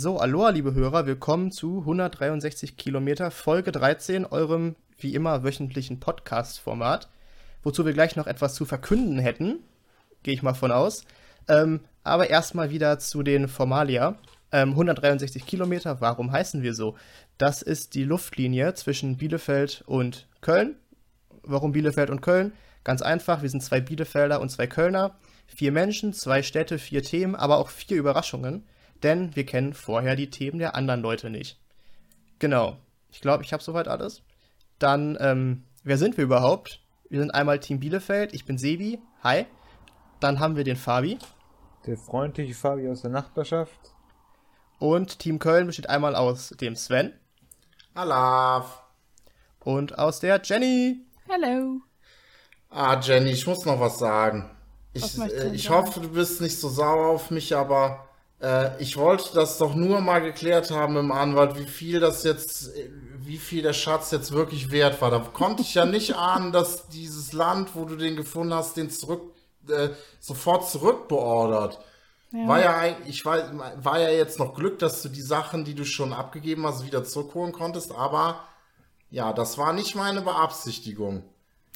So, Aloha, liebe Hörer, willkommen zu 163 Kilometer, Folge 13, eurem wie immer wöchentlichen Podcast-Format, wozu wir gleich noch etwas zu verkünden hätten, gehe ich mal von aus. Ähm, aber erstmal wieder zu den Formalia. Ähm, 163 Kilometer, warum heißen wir so? Das ist die Luftlinie zwischen Bielefeld und Köln. Warum Bielefeld und Köln? Ganz einfach, wir sind zwei Bielefelder und zwei Kölner. Vier Menschen, zwei Städte, vier Themen, aber auch vier Überraschungen denn wir kennen vorher die Themen der anderen Leute nicht. Genau. Ich glaube, ich habe soweit alles. Dann, ähm, wer sind wir überhaupt? Wir sind einmal Team Bielefeld. Ich bin Sebi. Hi. Dann haben wir den Fabi. Der freundliche Fabi aus der Nachbarschaft. Und Team Köln besteht einmal aus dem Sven. Alaf. Und aus der Jenny. Hello. Ah, Jenny, ich muss noch was sagen. Ich, äh, ich hoffe, du bist nicht so sauer auf mich, aber äh, ich wollte das doch nur mal geklärt haben im Anwalt, wie viel das jetzt, wie viel der Schatz jetzt wirklich wert war. Da konnte ich ja nicht ahnen, dass dieses Land, wo du den gefunden hast, den zurück, äh, sofort zurückbeordert. Ja. War ja ich war, war ja jetzt noch Glück, dass du die Sachen, die du schon abgegeben hast, wieder zurückholen konntest, aber ja, das war nicht meine Beabsichtigung.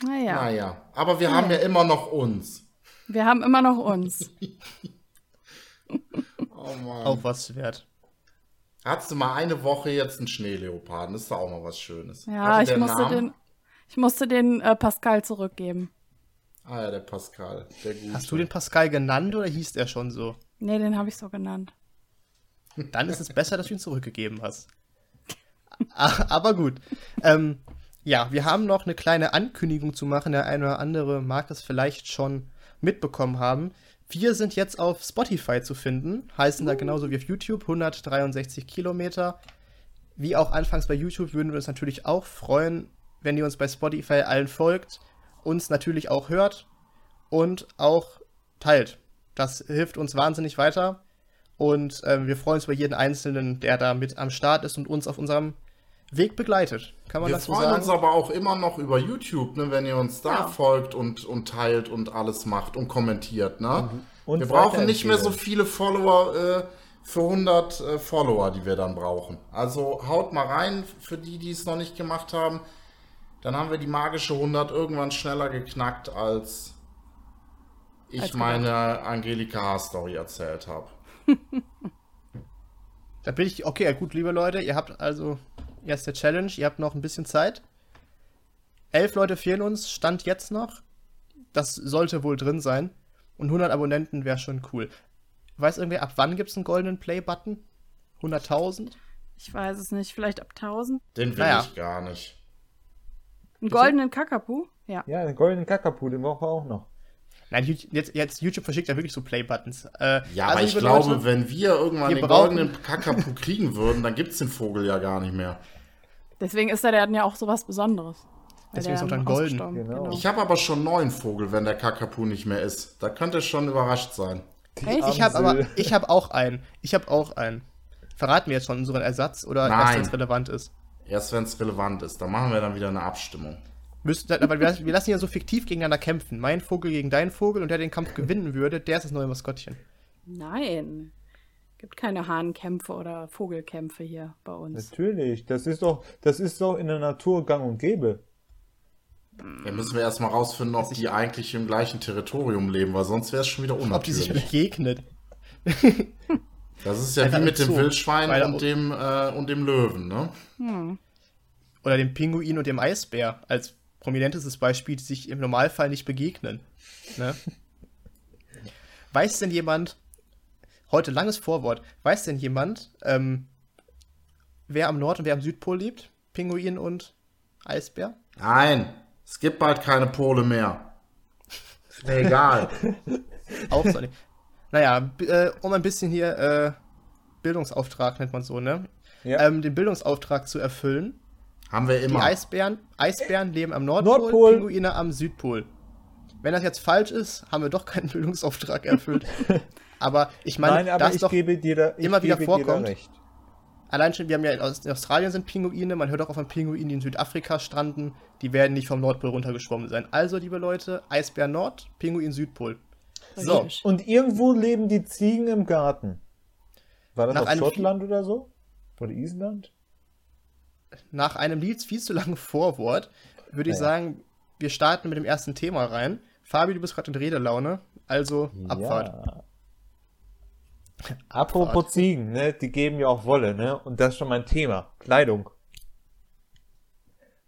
Naja. Naja, aber wir naja. haben ja immer noch uns. Wir haben immer noch uns. Oh Mann. Auch was wert. Hattest du mal eine Woche jetzt einen Schneeleoparden? Das ist doch auch mal was Schönes. Ja, ich musste, den, ich musste den äh, Pascal zurückgeben. Ah ja, der Pascal. Der Gute. Hast du den Pascal genannt oder hieß der schon so? Nee, den habe ich so genannt. Dann ist es besser, dass du ihn zurückgegeben hast. Aber gut. Ähm, ja, wir haben noch eine kleine Ankündigung zu machen. Der eine oder andere mag es vielleicht schon mitbekommen haben. Wir sind jetzt auf Spotify zu finden, heißen da genauso wie auf YouTube 163 Kilometer. Wie auch anfangs bei YouTube würden wir uns natürlich auch freuen, wenn ihr uns bei Spotify allen folgt, uns natürlich auch hört und auch teilt. Das hilft uns wahnsinnig weiter und ähm, wir freuen uns über jeden Einzelnen, der da mit am Start ist und uns auf unserem Weg begleitet. Kann man wir das so sagen? Wir freuen uns aber auch immer noch über YouTube, ne, wenn ihr uns da ja. folgt und, und teilt und alles macht und kommentiert. Ne? Mhm. Und wir brauchen nicht mehr so viele Follower äh, für 100 äh, Follower, die wir dann brauchen. Also haut mal rein für die, die es noch nicht gemacht haben. Dann haben wir die magische 100 irgendwann schneller geknackt, als ich als meine Angelika Haar-Story erzählt habe. da bin ich, okay, gut, liebe Leute, ihr habt also erste Challenge. Ihr habt noch ein bisschen Zeit. Elf Leute fehlen uns, Stand jetzt noch. Das sollte wohl drin sein. Und 100 Abonnenten wäre schon cool. Weiß irgendwer, ab wann gibt es einen goldenen Play-Button? 100.000? Ich weiß es nicht, vielleicht ab 1000? Den will naja. ich gar nicht. Einen goldenen Kakapu? Ja. Ja, einen goldenen Kakapu, den brauchen wir auch noch. Nein, jetzt, jetzt YouTube verschickt ja wirklich so Play-Buttons. Äh, ja, also aber ich glaube, Leute, wenn wir irgendwann wir den goldenen Kakapu kriegen würden, dann gibt es den Vogel ja gar nicht mehr. Deswegen ist er ja auch so was Besonderes. Deswegen ist auch dann golden. Genau. Ich habe aber schon neun Vogel, wenn der Kakapu nicht mehr ist. Da könnte schon überrascht sein. Echt? Ich habe aber, ich habe auch einen. Ich habe auch einen. Verraten wir jetzt schon unseren Ersatz oder Nein. erst wenn es relevant ist? Erst wenn es relevant ist. Dann machen wir dann wieder eine Abstimmung. Müssten, aber wir, wir lassen ja so fiktiv gegeneinander kämpfen. Mein Vogel gegen deinen Vogel und der den Kampf gewinnen würde, der ist das neue Maskottchen. Nein. Gibt keine Hahnkämpfe oder Vogelkämpfe hier bei uns. Natürlich. Das ist doch, das ist doch in der Natur gang und gäbe. Ja, müssen wir erstmal rausfinden, ob die eigentlich im gleichen Territorium leben, weil sonst wäre es schon wieder unnatürlich. Ob die sich begegnen. das ist ja wie mit dem Wildschwein und dem, äh, und dem Löwen, ne? Hm. Oder dem Pinguin und dem Eisbär als prominentestes Beispiel, die sich im Normalfall nicht begegnen. Ne? weiß denn jemand, heute langes Vorwort, weiß denn jemand, ähm, wer am Nord- und wer am Südpol lebt? Pinguin und Eisbär? Nein, es gibt bald keine Pole mehr. Ist mir egal. Auch so nicht. Naja, äh, um ein bisschen hier äh, Bildungsauftrag nennt man so, ne? Ja. Ähm, den Bildungsauftrag zu erfüllen, haben wir immer. Die Eisbären, Eisbären leben am Nordpol, Nordpol, Pinguine am Südpol. Wenn das jetzt falsch ist, haben wir doch keinen Bildungsauftrag erfüllt. aber ich meine, Nein, aber das doch dir da, immer wieder vorkommt. Allein schon, wir haben ja in Australien sind Pinguine, man hört auch von Pinguinen, die in Südafrika stranden, die werden nicht vom Nordpol runtergeschwommen sein. Also, liebe Leute, Eisbär Nord, Pinguin Südpol. So. Und irgendwo leben die Ziegen im Garten. War das Nach auf Schottland oder so? Oder Island? Nach einem Lied viel zu langen Vorwort würde ich Ja. sagen, wir starten mit dem ersten Thema rein. Fabi, du bist gerade in Redelaune, also Abfahrt. Ja. Apropos Ziegen, ne? Die geben ja auch Wolle, ne? Und das ist schon mein Thema. Kleidung.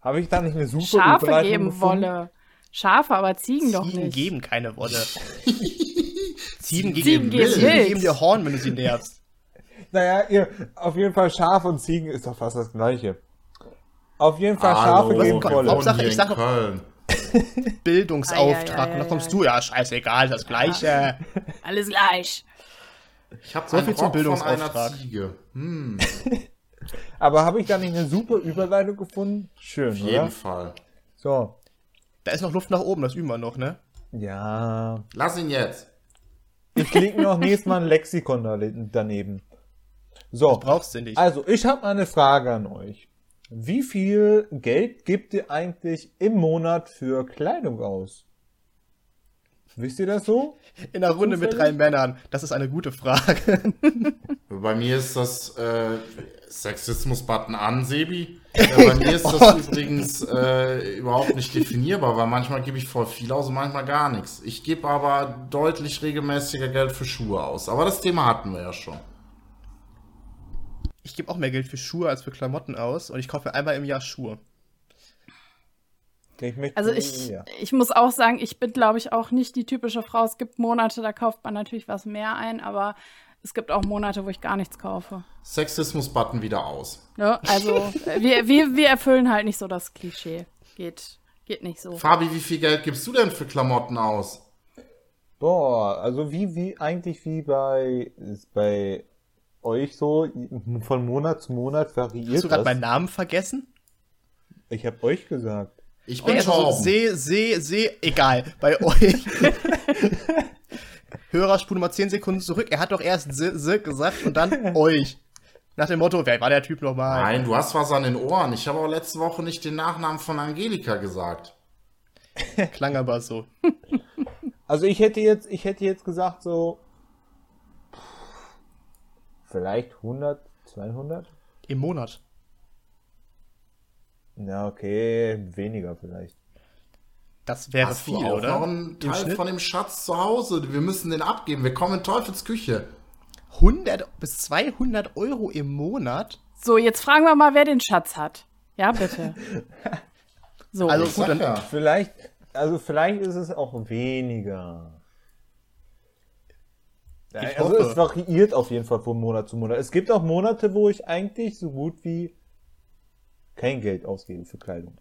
Habe ich da nicht eine super Schafe Überleitung geben gefunden? Wolle. Schafe, aber Ziegen, doch Ziegen nicht. geben keine Wolle. Ziegen, Ziegen geben, geben Ziegen Milch. geben dir Horn, wenn du sie nervst. Naja, ihr, auf jeden Fall Schaf und Ziegen ist doch fast das gleiche. Auf jeden Fall Hallo, Schafe geben was- Wolle. Hauptsache, ich in sag doch- Köln. Bildungsauftrag. Und dann kommst du, ja, scheißegal, das Gleiche. Alles gleich. Ich habe So viel zum Bildungsauftrag. Hm, Aber habe ich da nicht eine super Überleitung gefunden? Schön, auf jeden oder? Fall. So. Da ist noch Luft nach oben, das üben wir noch, ne? Ja. Lass ihn jetzt. Ich lege noch nächstes Mal ein Lexikon da- daneben. So. Brauchst du nicht. Also, ich habe eine Frage an euch. Wie viel Geld gebt ihr eigentlich im Monat für Kleidung aus? Wisst ihr das so? In der Runde mit drei? Männern. Das ist eine gute Frage. Bei mir ist das äh, Sexismus-Button an, Sebi. Äh, bei mir ist das übrigens äh, überhaupt nicht definierbar, weil manchmal gebe ich voll viel aus und manchmal gar nichts. Ich gebe aber deutlich regelmäßiger Geld für Schuhe aus. Aber das Thema hatten wir ja schon. Ich gebe auch mehr Geld für Schuhe als für Klamotten aus und ich kaufe einmal im Jahr Schuhe. Ich möchte, Also ich, ja. ich muss auch sagen, ich bin, glaube ich, auch nicht die typische Frau. Es gibt Monate, da kauft man natürlich was mehr ein, aber es gibt auch Monate, wo ich gar nichts kaufe. Sexismus-Button wieder aus. Ne? Also wir, wir, wir erfüllen halt nicht so das Klischee. Geht, geht nicht so. Fabi, wie viel Geld gibst du denn für Klamotten aus? Boah, also wie, wie, eigentlich wie bei, ist bei euch so, von Monat zu Monat variiert Hast du gerade meinen Namen vergessen? Ich habe euch gesagt. Ich bin Also so, Torben. seh, seh, seh, egal. Bei euch. Hörer, spule mal 10 Sekunden zurück. Er hat doch erst se, se gesagt und dann euch. Nach dem Motto, wer war der Typ nochmal? Nein, du hast was an den Ohren. Ich habe auch letzte Woche nicht den Nachnamen von Angelika gesagt. Klang aber so. Also ich hätte jetzt, ich hätte jetzt gesagt so, vielleicht 100, 200? Im Monat. Ja, okay, weniger vielleicht. Das wäre Hast viel, du auch oder? noch einen Teil Schnitt von dem Schatz zu Hause? Wir müssen den abgeben. Wir kommen in Teufels Küche. 100 bis 200 Euro im Monat? So, jetzt fragen wir mal, wer den Schatz hat. Ja, bitte. So, Also gut, ja. Vielleicht, also vielleicht ist es auch weniger. Ja, Ich also hoffe. es variiert auf jeden Fall von Monat zu Monat. Es gibt auch Monate, wo ich eigentlich so gut wie kein Geld ausgebe für Kleidung.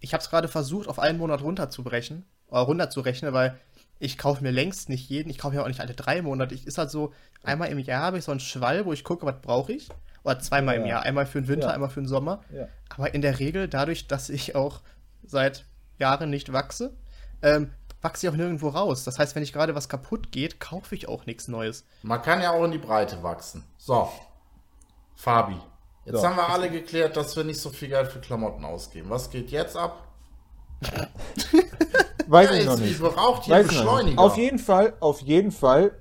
ich habe es gerade versucht, auf einen Monat runterzubrechen, oder runterzurechnen, weil ich kaufe mir längst nicht jeden, ich kaufe mir auch nicht alle drei Monate. Ich ist halt so, einmal im Jahr habe ich so einen Schwall, wo ich gucke, was brauche ich. Oder zweimal im Ja. Jahr, einmal für den Winter, Ja. einmal für den Sommer. Ja. Aber in der Regel, dadurch, dass ich auch seit Jahren nicht wachse, ähm, wachse ich auch nirgendwo raus. Das heißt, wenn ich gerade was kaputt geht, kaufe ich auch nichts Neues. Man kann ja auch in die Breite wachsen. So. Fabi. Jetzt So. haben wir alle geklärt, dass wir nicht so viel Geld für Klamotten ausgeben. Was geht jetzt ab? Weiß Ja, ich noch nicht. braucht hier Weiß ich noch nicht. Beschleuniger. Auf jeden Fall, auf jeden Fall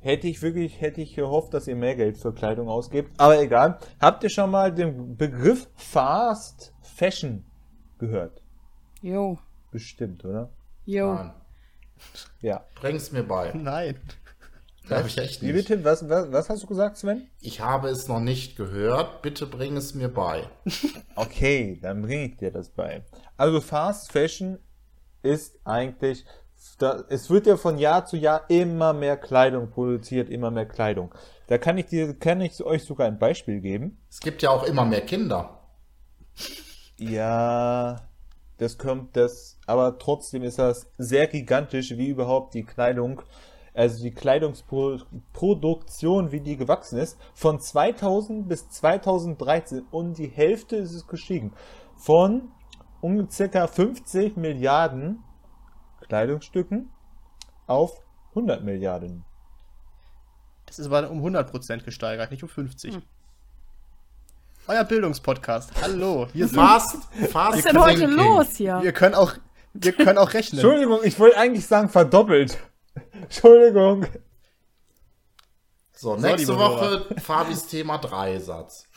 hätte ich wirklich, hätte ich gehofft, dass ihr mehr Geld für Kleidung ausgebt. Aber egal. Habt ihr schon mal den Begriff Fast Fashion gehört? jo, Bestimmt, oder? Jo. Nein. Ja. Bring's mir bei. Nein. Glaube ich echt Wie nicht. bitte? Was, was, was hast du gesagt, Sven? Ich habe es noch nicht gehört. Bitte bring es mir bei. Okay, dann bringe ich dir das bei. Also Fast Fashion ist eigentlich, da, es wird ja von Jahr zu Jahr immer mehr Kleidung produziert, immer mehr Kleidung. Da kann ich dir, kann ich euch sogar ein Beispiel geben. Es gibt ja auch immer mehr Kinder. Ja, das kommt, das, aber trotzdem ist das sehr gigantisch, wie überhaupt die Kleidung, also die Kleidungsproduktion, wie die gewachsen ist. Von 2000 bis 2013 um die Hälfte ist es gestiegen. Von um circa 50 Milliarden Kleidungsstücken auf 100 Milliarden. Das ist aber um 100% gesteigert, nicht um 50. Euer Bildungspodcast. Hallo, wir sind. Fast, fast. Was ist denn heute los hier? Wir können auch, wir können auch rechnen. Entschuldigung, ich wollte eigentlich sagen verdoppelt. Entschuldigung. So, nächste so, Woche Fabis Thema Dreisatz.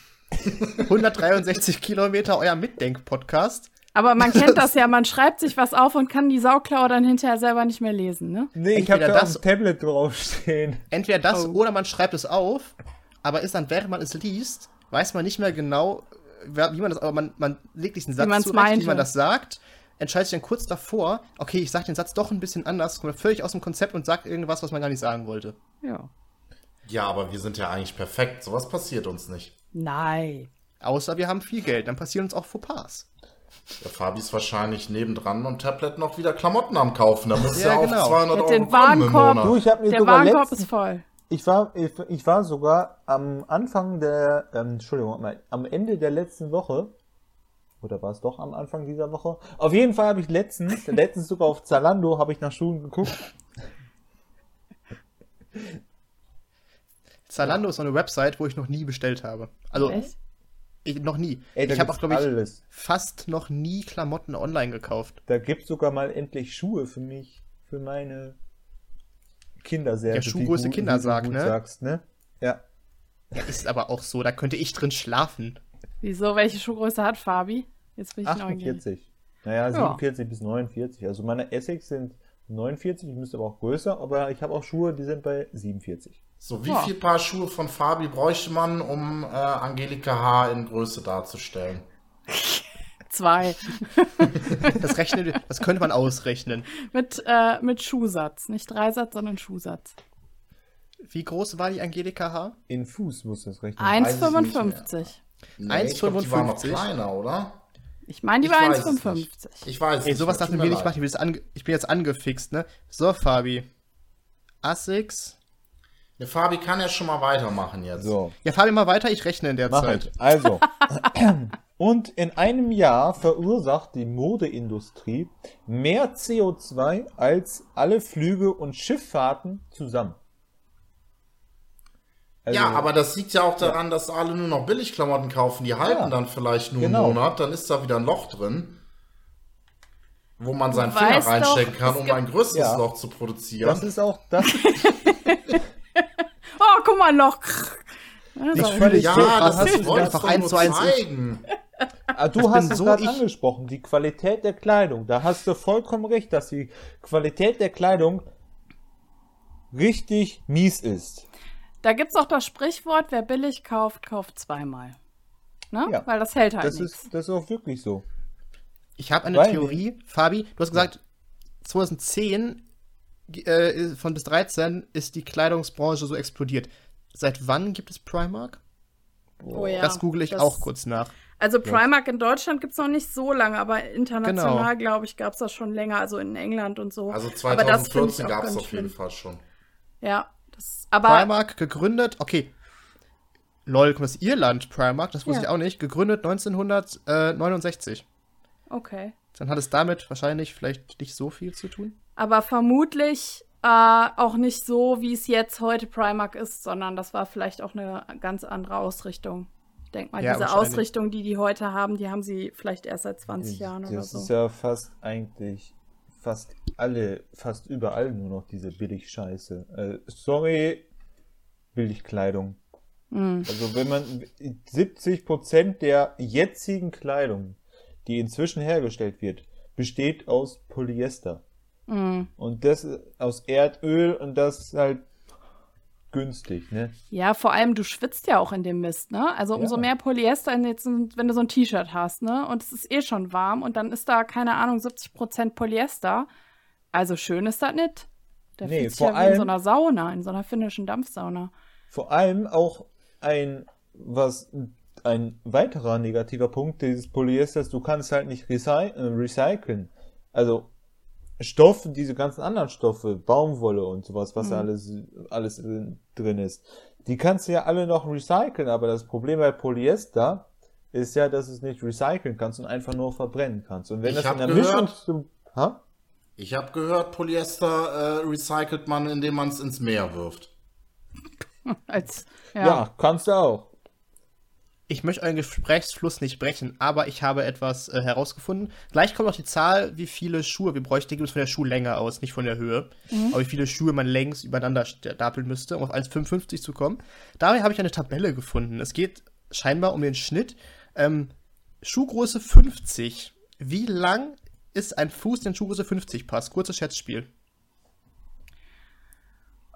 163 Kilometer, euer Mitdenk-Podcast. Aber man kennt das ja, man schreibt sich was auf und kann die Sauklaue dann hinterher selber nicht mehr lesen, ne? Nee, ich habe da das auf dem Tablet draufstehen. Entweder das oh. oder man schreibt es auf, aber ist dann, während man es liest, weiß man nicht mehr genau, wie man das, aber man, man legt diesen Satz zurecht, meinte. wie man das sagt, entscheidet sich dann kurz davor, okay, ich sage den Satz doch ein bisschen anders, kommt völlig aus dem Konzept und sagt irgendwas, was man gar nicht sagen wollte. Ja. Ja, aber wir sind ja eigentlich perfekt. Sowas passiert uns nicht. Nein. Außer wir haben viel Geld, dann passieren uns auch Fauxpas. Der Fabi ist wahrscheinlich nebendran am Tablet noch wieder Klamotten am Kaufen. Da muss ja, ja genau. auf 200 Euro den Warenkorb, Du, ich hab mir Der Warenkorb ist voll. Ich war, ich, ich, war sogar am Anfang der, ähm, Entschuldigung, am Ende der letzten Woche, oder war es doch am Anfang dieser Woche? Auf jeden Fall habe ich letztens, letztens sogar auf Zalando, habe ich nach Schuhen geguckt. Zalando ist so eine Website, wo ich noch nie bestellt habe. Also, Echt? Ich, noch nie. Ey, ich habe auch, glaube ich, alles. fast noch nie Klamotten online gekauft. Da gibt sogar mal endlich Schuhe für mich, für meine Kinder sehr. Ja, Schuhgröße Kindersarg, ne? Sagst, ne? Ja. ja. Ist aber auch so, da könnte ich drin schlafen. Wieso? Welche Schuhgröße hat Fabi? Jetzt bin ich 48. Naja, 47 ja. bis 49. Also meine Essex sind 49, ich müsste aber auch größer, aber ich habe auch Schuhe, die sind bei 47. So, wie ja. viel Paar Schuhe von Fabi bräuchte man, um äh, Angelika H. in Größe darzustellen? Zwei. das, rechnen, das könnte man ausrechnen. Mit, äh, mit Schuhsatz. Nicht Dreisatz, sondern Schuhsatz. Wie groß war die Angelika H? In Fuß muss das rechnen. 1,55. Nee, 1,55. Die war noch kleiner, oder? Ich meine, die war 1,55. Ich weiß Ey, sowas darf mir nicht machen. Ich, ich bin jetzt angefixt, ne? So, Fabi. Asics der Fabi kann ja schon mal weitermachen jetzt. So. Ja, Fabi mal weiter, ich rechne in der Mach Zeit. Ich. Also. Und in einem Jahr verursacht die Modeindustrie mehr CO2 als alle Flüge und Schifffahrten zusammen. Also, ja, aber das liegt ja auch daran, ja. dass alle nur noch Billigklamotten kaufen. Die halten ja, dann vielleicht nur genau. einen Monat, dann ist da wieder ein Loch drin, wo man seinen Finger reinstecken doch, kann, um ein größeres ja. Loch zu produzieren. Das ist auch das. oh, guck mal, Loch. Ich fühle ja, das, das ist einfach eins zu eins. Ah, du hast es so gerade angesprochen, die Qualität der Kleidung. Da hast du vollkommen recht, dass die Qualität der Kleidung richtig mies ist. Da gibt es auch das Sprichwort, wer billig kauft, kauft zweimal. Ne? Ja, Weil das hält halt das Ist, das ist auch wirklich so. Ich habe eine Weil Theorie. Fabi, du hast gesagt, 2010 äh, von bis 13 ist die Kleidungsbranche so explodiert. Seit wann gibt es Primark? Oh ja, das google ich das, auch kurz nach. Also Primark in Deutschland gibt es noch nicht so lange, aber international, genau. glaube ich, gab es das schon länger, also in England und so. Also 2014 gab es auf jeden Fall schon. Ja, das, aber... Primark gegründet, okay. Lol, das ist Irland Primark, das wusste ja. ich auch nicht, gegründet 1969. Okay. Dann hat es damit wahrscheinlich vielleicht nicht so viel zu tun aber vermutlich äh, auch nicht so, wie es jetzt heute Primark ist, sondern das war vielleicht auch eine ganz andere Ausrichtung. Ich denke mal, ja, diese Ausrichtung, die die heute haben, die haben sie vielleicht erst seit 20 Jahren oder so. Das ist ja fast eigentlich fast alle, fast überall nur noch diese Billigscheiße. Äh, sorry, Billigkleidung. Mhm. Also wenn man 70% der jetzigen Kleidung, die inzwischen hergestellt wird, besteht aus Polyester. Mhm. Und das aus Erdöl und das halt günstig, ne? Ja, vor allem du schwitzt ja auch in dem Mist, ne? Also umso ja. mehr Polyester, jetzt, wenn du so ein T-Shirt hast, ne? Und es ist eh schon warm und dann ist da, keine Ahnung, 70% Polyester. Also schön ist das nicht. Der nee, sich ja allem, in so einer Sauna, in so einer finnischen Dampfsauna. Vor allem auch ein, was ein weiterer negativer Punkt dieses Polyesters, du kannst halt nicht recy äh, recyceln. Also Stoffe, diese ganzen anderen Stoffe, Baumwolle und sowas, was mhm. alles, alles drin ist, die kannst du ja alle noch recyceln, aber das Problem bei Polyester ist ja, dass du es nicht recyceln kannst und einfach nur verbrennen kannst. Und wenn ich das in der gehört, Mischung zu, ha? Ich habe gehört, Polyester äh, recycelt man, indem man es ins Meer wirft. Als, ja. ja, kannst du auch. Ich möchte euren Gesprächsfluss nicht brechen, aber ich habe etwas äh, herausgefunden. Gleich kommt noch die Zahl, wie viele Schuhe wir bräuchten. Die gibt es von der Schuhlänge aus, nicht von der Höhe. Mhm. Aber wie viele Schuhe man längs übereinander stapeln müsste, um auf 1,55 zu kommen. Dabei habe ich eine Tabelle gefunden. Es geht scheinbar um den Schnitt. Ähm, Schuhgröße 50. Wie lang ist ein Fuß, der in Schuhgröße 50 passt? Kurzes Schätzspiel.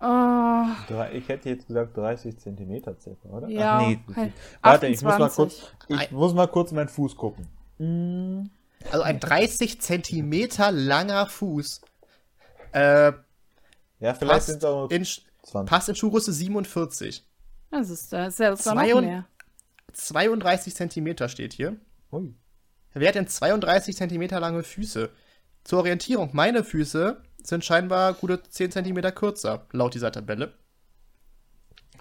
Uh, ich hätte jetzt gesagt 30 Centimeter circa, oder? Ja. Ach, nee. Halt Warte, ich muss mal kurz, ich muss mal kurz meinen Fuß gucken. Mm. Also ein 30 Zentimeter langer Fuß. Äh, ja, vielleicht sind es auch in, 20. Passt in Schuhgröße 47. Das ist, das ist ja das noch mehr. 32 Zentimeter steht hier. Ui. Wer hat denn 32 Zentimeter lange Füße? Zur Orientierung, meine Füße sind scheinbar gute 10 cm kürzer, laut dieser Tabelle.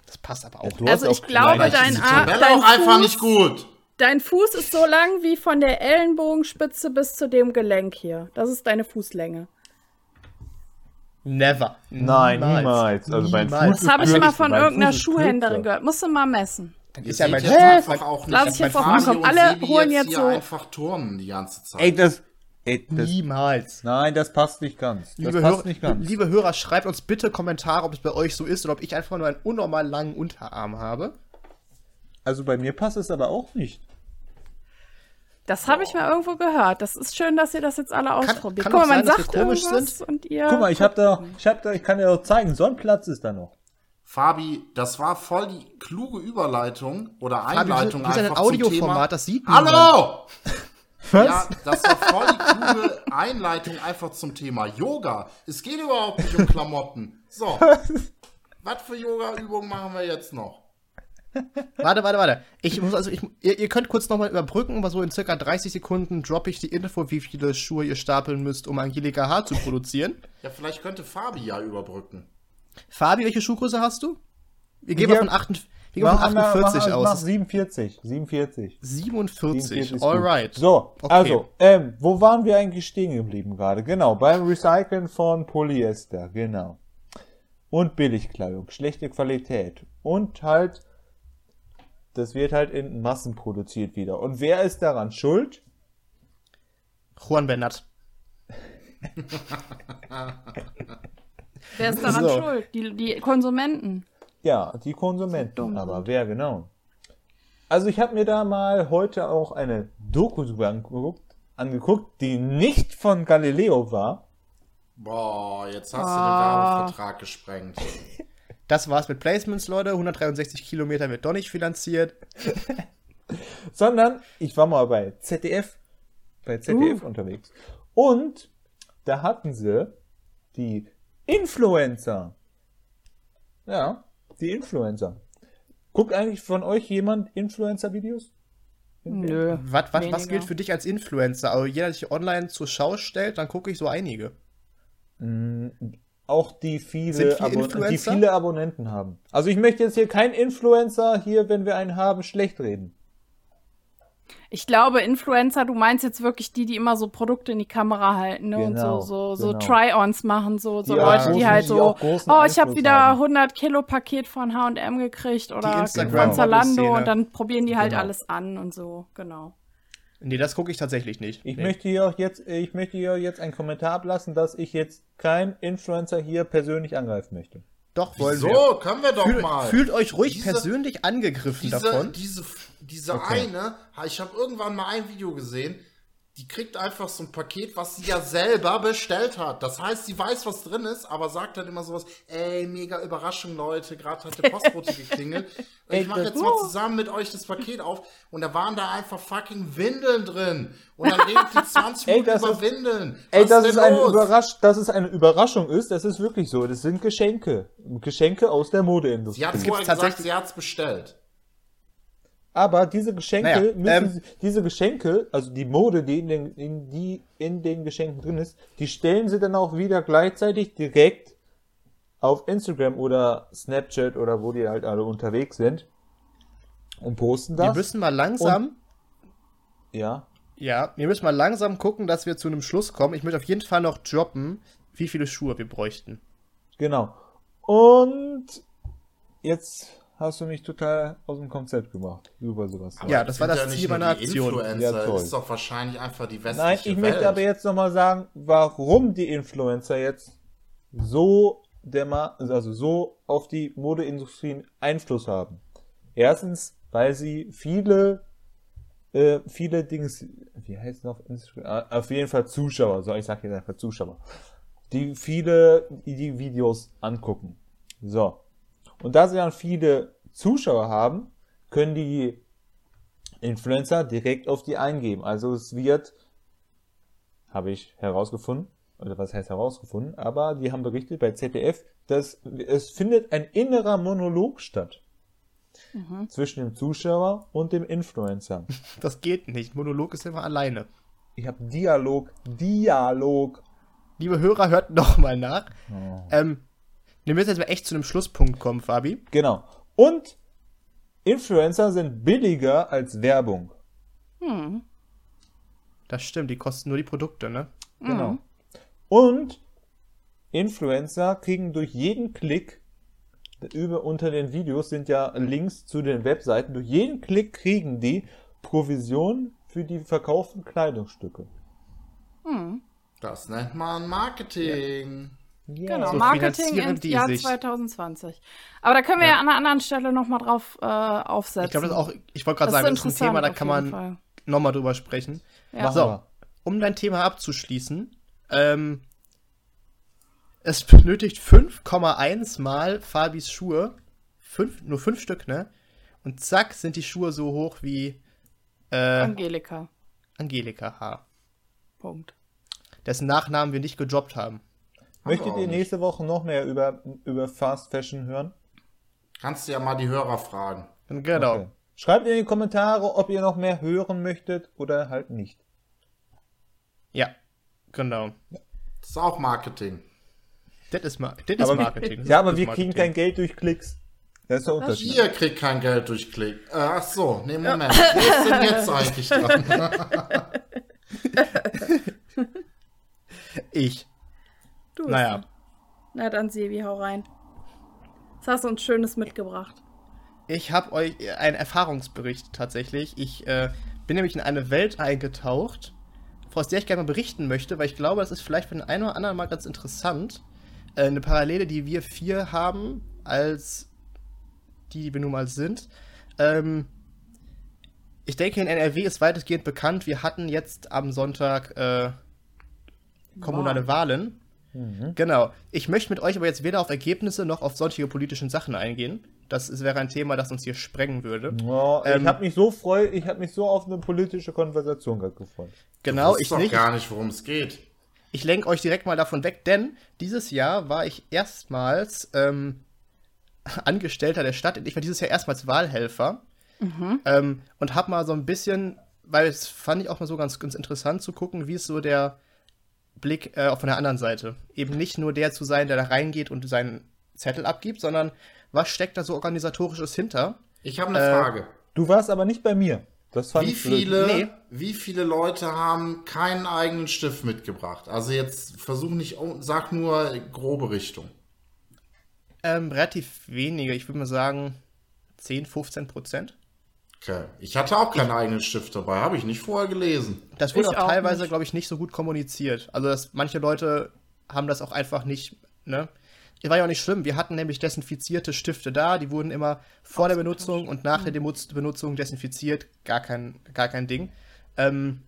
Das passt aber auch. Ja, also ich glaube, dein Arm. Dein auch Fuß, einfach nicht gut. Dein Fuß ist so lang wie von der Ellenbogenspitze bis zu dem Gelenk hier. Das ist deine Fußlänge. Never. Nein, niemals. Also mein Fuß das habe ich mal von irgendeiner Schuhhändlerin gehört. Musst du mal messen. Dann ist ja mein Fuß auch nicht. Lass ich jetzt mal kommen. Alle holen jetzt so. einfach turnen die ganze Zeit. Ey, das, das, Niemals. Nein, das passt nicht ganz. liebe, passt Hör, nicht ganz. liebe Hörer, schreibt uns bitte Kommentare, ob es bei euch so ist oder ob ich einfach nur einen unnormal langen Unterarm habe. Also bei mir passt es aber auch nicht. Das habe ich mal irgendwo gehört. Das ist schön, dass ihr das jetzt alle ausprobiert. Kann, kann Guck mal, man sein, sagt komisch sind. und ihr. Guck mal, ich habe da, ich habe da, ich kann dir auch zeigen, so ein Platz ist da noch. Fabi, das war voll die kluge Überleitung oder Einleitung Fabi, einfach ein Audioformat, das sieht man. Hallo! Was? Ja, das war voll die kluge Einleitung einfach zum Thema Yoga. Es geht überhaupt nicht um Klamotten. So. Was für Yoga-Übungen machen wir jetzt noch? Warte, warte, warte. Ich muss also, ich, ihr, ihr könnt kurz nochmal überbrücken, aber so in circa 30 Sekunden droppe ich die Info, wie viele Schuhe ihr stapeln müsst, um Angelika H. zu produzieren. Ja, vielleicht könnte Fabi ja überbrücken. Fabi, welche Schuhgröße hast du? Wir gehen mal von 48. Wie mach, 48 mach, aus? Mach 47. 47. 47, alright. So, okay. also, ähm, wo waren wir eigentlich stehen geblieben gerade? Genau, beim Recyceln von Polyester, genau. Und Billigkleidung, schlechte Qualität. Und halt, das wird halt in Massen produziert wieder. Und wer ist daran schuld? Juan Bernat. wer ist daran so. schuld? Die, die Konsumenten. Ja, die Konsumenten. Aber wer genau? Also ich habe mir da mal heute auch eine Doku angeguckt, angeguckt, die nicht von Galileo war. Boah, jetzt hast ah. du den Werbevertrag gesprengt. Das war's mit Placements, Leute. 163 Kilometer wird doch nicht finanziert. Sondern ich war mal bei ZDF, bei ZDF uh. unterwegs. Und da hatten sie die Influencer. Ja, die Influencer. Guckt eigentlich von euch jemand Influencer-Videos? Nö. Was, was, was gilt für dich als Influencer? Also jeder, der sich online zur Schau stellt, dann gucke ich so einige. Mm, auch die viele, viele die viele Abonnenten haben. Also ich möchte jetzt hier kein Influencer hier, wenn wir einen haben, schlecht reden. Ich glaube, Influencer, du meinst jetzt wirklich die, die immer so Produkte in die Kamera halten ne? Genau, und so, so, genau. so Try-Ons machen, so, so ja, Leute, die halt so, oh, ich habe wieder 100 Kilo Paket von H&M gekriegt oder von Zalando und dann probieren die halt genau. alles an und so, genau. Nee, das gucke ich tatsächlich nicht. Ich nee. möchte hier auch jetzt, ich möchte hier jetzt einen Kommentar ablassen, dass ich jetzt kein Influencer hier persönlich angreifen möchte. Doch, wollen wir. können wir doch Fühl, mal. Fühlt euch ruhig diese, persönlich angegriffen diese, davon. Diese, diese okay. eine, ich habe irgendwann mal ein Video gesehen, die kriegt einfach so ein Paket, was sie ja selber bestellt hat. Das heißt, sie weiß, was drin ist, aber sagt dann immer sowas, ey, mega Überraschung, Leute, gerade hat der Postbote geklingelt. ich mache jetzt mal zusammen mit euch das Paket auf und da waren da einfach fucking Windeln drin. Und dann redet die 20 Minuten ey, über ist, Windeln. Was ey, das ist, eine Überrasch dass es eine Überraschung ist, das ist wirklich so. Das sind Geschenke. Geschenke aus der Modeindustrie. Sie hat vorher gesagt, sie hat's bestellt. Aber diese Geschenke naja, müssen, ähm, diese Geschenke, also die Mode, die in, den, in, die in den Geschenken drin ist, die stellen sie dann auch wieder gleichzeitig direkt auf Instagram oder Snapchat oder wo die halt alle unterwegs sind und posten das. Wir müssen mal langsam. Und, ja. Ja, wir müssen mal langsam gucken, dass wir zu einem Schluss kommen. Ich möchte auf jeden Fall noch droppen, wie viele Schuhe wir bräuchten. Genau. Und jetzt hast du mich total aus dem Konzept gemacht. Super, sowas. Ja, das war das Ziel meiner Aktion. Influencer. Ja, das ist doch wahrscheinlich einfach die westliche Nein, ich Welt. möchte aber jetzt nochmal sagen, warum die Influencer jetzt so der Ma also so auf die Modeindustrie Einfluss haben. Erstens, weil sie viele äh, viele Dings, wie heißt es auf Instagram? Ah, Auf jeden Fall Zuschauer, so ich sage jetzt einfach Zuschauer, die viele die Videos angucken. So. Und da sie dann viele Zuschauer haben, können die Influencer direkt auf die eingeben. Also es wird, habe ich herausgefunden, oder was heißt herausgefunden, aber die haben berichtet bei ZDF, dass es findet ein innerer Monolog statt. Zwischen dem Zuschauer und dem Influencer. Das geht nicht. Monolog ist immer alleine. Ich habe Dialog, Dialog. Liebe Hörer, hört noch mal nach. Ähm, wir müssen jetzt mal echt zu einem Schlusspunkt kommen, Fabi. Genau. Und Influencer sind billiger als Werbung. Das stimmt, die kosten nur die Produkte, ne? Genau. Und Influencer kriegen durch jeden Klick über unter den Videos sind ja Links zu den Webseiten. Durch jeden Klick kriegen die Provision für die verkauften Kleidungsstücke. Das nennt man Marketing. Genau, So Marketing im Jahr sich. 2020. Aber da können wir ja, an einer anderen Stelle nochmal drauf äh, aufsetzen. Ich glaube, das auch, ich wollte gerade sagen, ist das ist ein Thema, da kann man nochmal drüber sprechen. Ja. So, um dein Thema abzuschließen, ähm, es benötigt 5,1 mal Fabis Schuhe. Fünf, nur fünf Stück, ne? Und zack, sind die Schuhe so hoch wie äh, Angelika. Angelika H. Punkt. Dessen Nachnamen wir nicht gedroppt haben. Möchtet ihr nicht. nächste Woche noch mehr über, über Fast Fashion hören? Kannst du ja mal die Hörer fragen. Genau. Okay. Schreibt in die Kommentare, ob ihr noch mehr hören möchtet oder halt nicht. Ja, genau. Das ist auch Marketing. Das ist, Ma das ist Aber- Marketing. Das Ja, aber wir kriegen Marketing. kein Geld durch Klicks. Das ist der Unterschied. Ihr kriegt kein Geld durch Klick. Äh, ach so, nee, Moment. Wer ist denn jetzt eigentlich dran? Ich. Du Naja. Na dann, Sevi, hau rein. Was hast du uns Schönes mitgebracht? Ich habe euch einen Erfahrungsbericht tatsächlich. Ich äh, bin nämlich in eine Welt eingetaucht, aus der ich gerne mal berichten möchte, weil ich glaube, das ist vielleicht für den einen oder anderen mal ganz interessant. Äh, eine Parallele, die wir vier haben, als die, die wir nun mal sind. Ähm, ich denke, in NRW ist weitestgehend bekannt. Wir hatten jetzt am Sonntag äh, kommunale Wahlen. Genau. Ich möchte mit euch aber jetzt weder auf Ergebnisse noch auf sonstige politischen Sachen eingehen. Das ist, wäre ein Thema, das uns hier sprengen würde. Oh, Ähm, ich habe mich so freu, ich habe mich so auf eine politische Konversation gefreut. Genau, ich ich doch nicht. gar nicht, worum es geht. Ich lenke euch direkt mal davon weg, denn dieses Jahr war ich erstmals ähm, Angestellter der Stadt. Ich war dieses Jahr erstmals Wahlhelfer ähm, und habe mal so ein bisschen, weil es fand ich auch mal so ganz, ganz interessant zu gucken, wie ist so der Blick äh, von der anderen Seite. Eben nicht nur der zu sein, der da reingeht und seinen Zettel abgibt, sondern was steckt da so organisatorisches hinter? Ich habe eine Äh, Frage. Du warst aber nicht bei mir. Das fand Wie ich viele, Nee. wie viele Leute haben keinen eigenen Stift mitgebracht? Also jetzt versuch nicht, oh, sag nur grobe Richtung. Ähm, relativ wenige, ich würde mal sagen 10, 15 Prozent. Okay. Ich hatte auch keinen eigenen Stift dabei, habe ich nicht vorher gelesen. Das wurde Ich auch teilweise, glaube ich, nicht so gut kommuniziert. Also, dass manche Leute haben das auch einfach nicht, ne? War ja auch nicht schlimm. Wir hatten nämlich desinfizierte Stifte da, die wurden immer vor der Benutzung und nach der Demo- Benutzung desinfiziert. Gar kein, gar kein Ding. Ähm,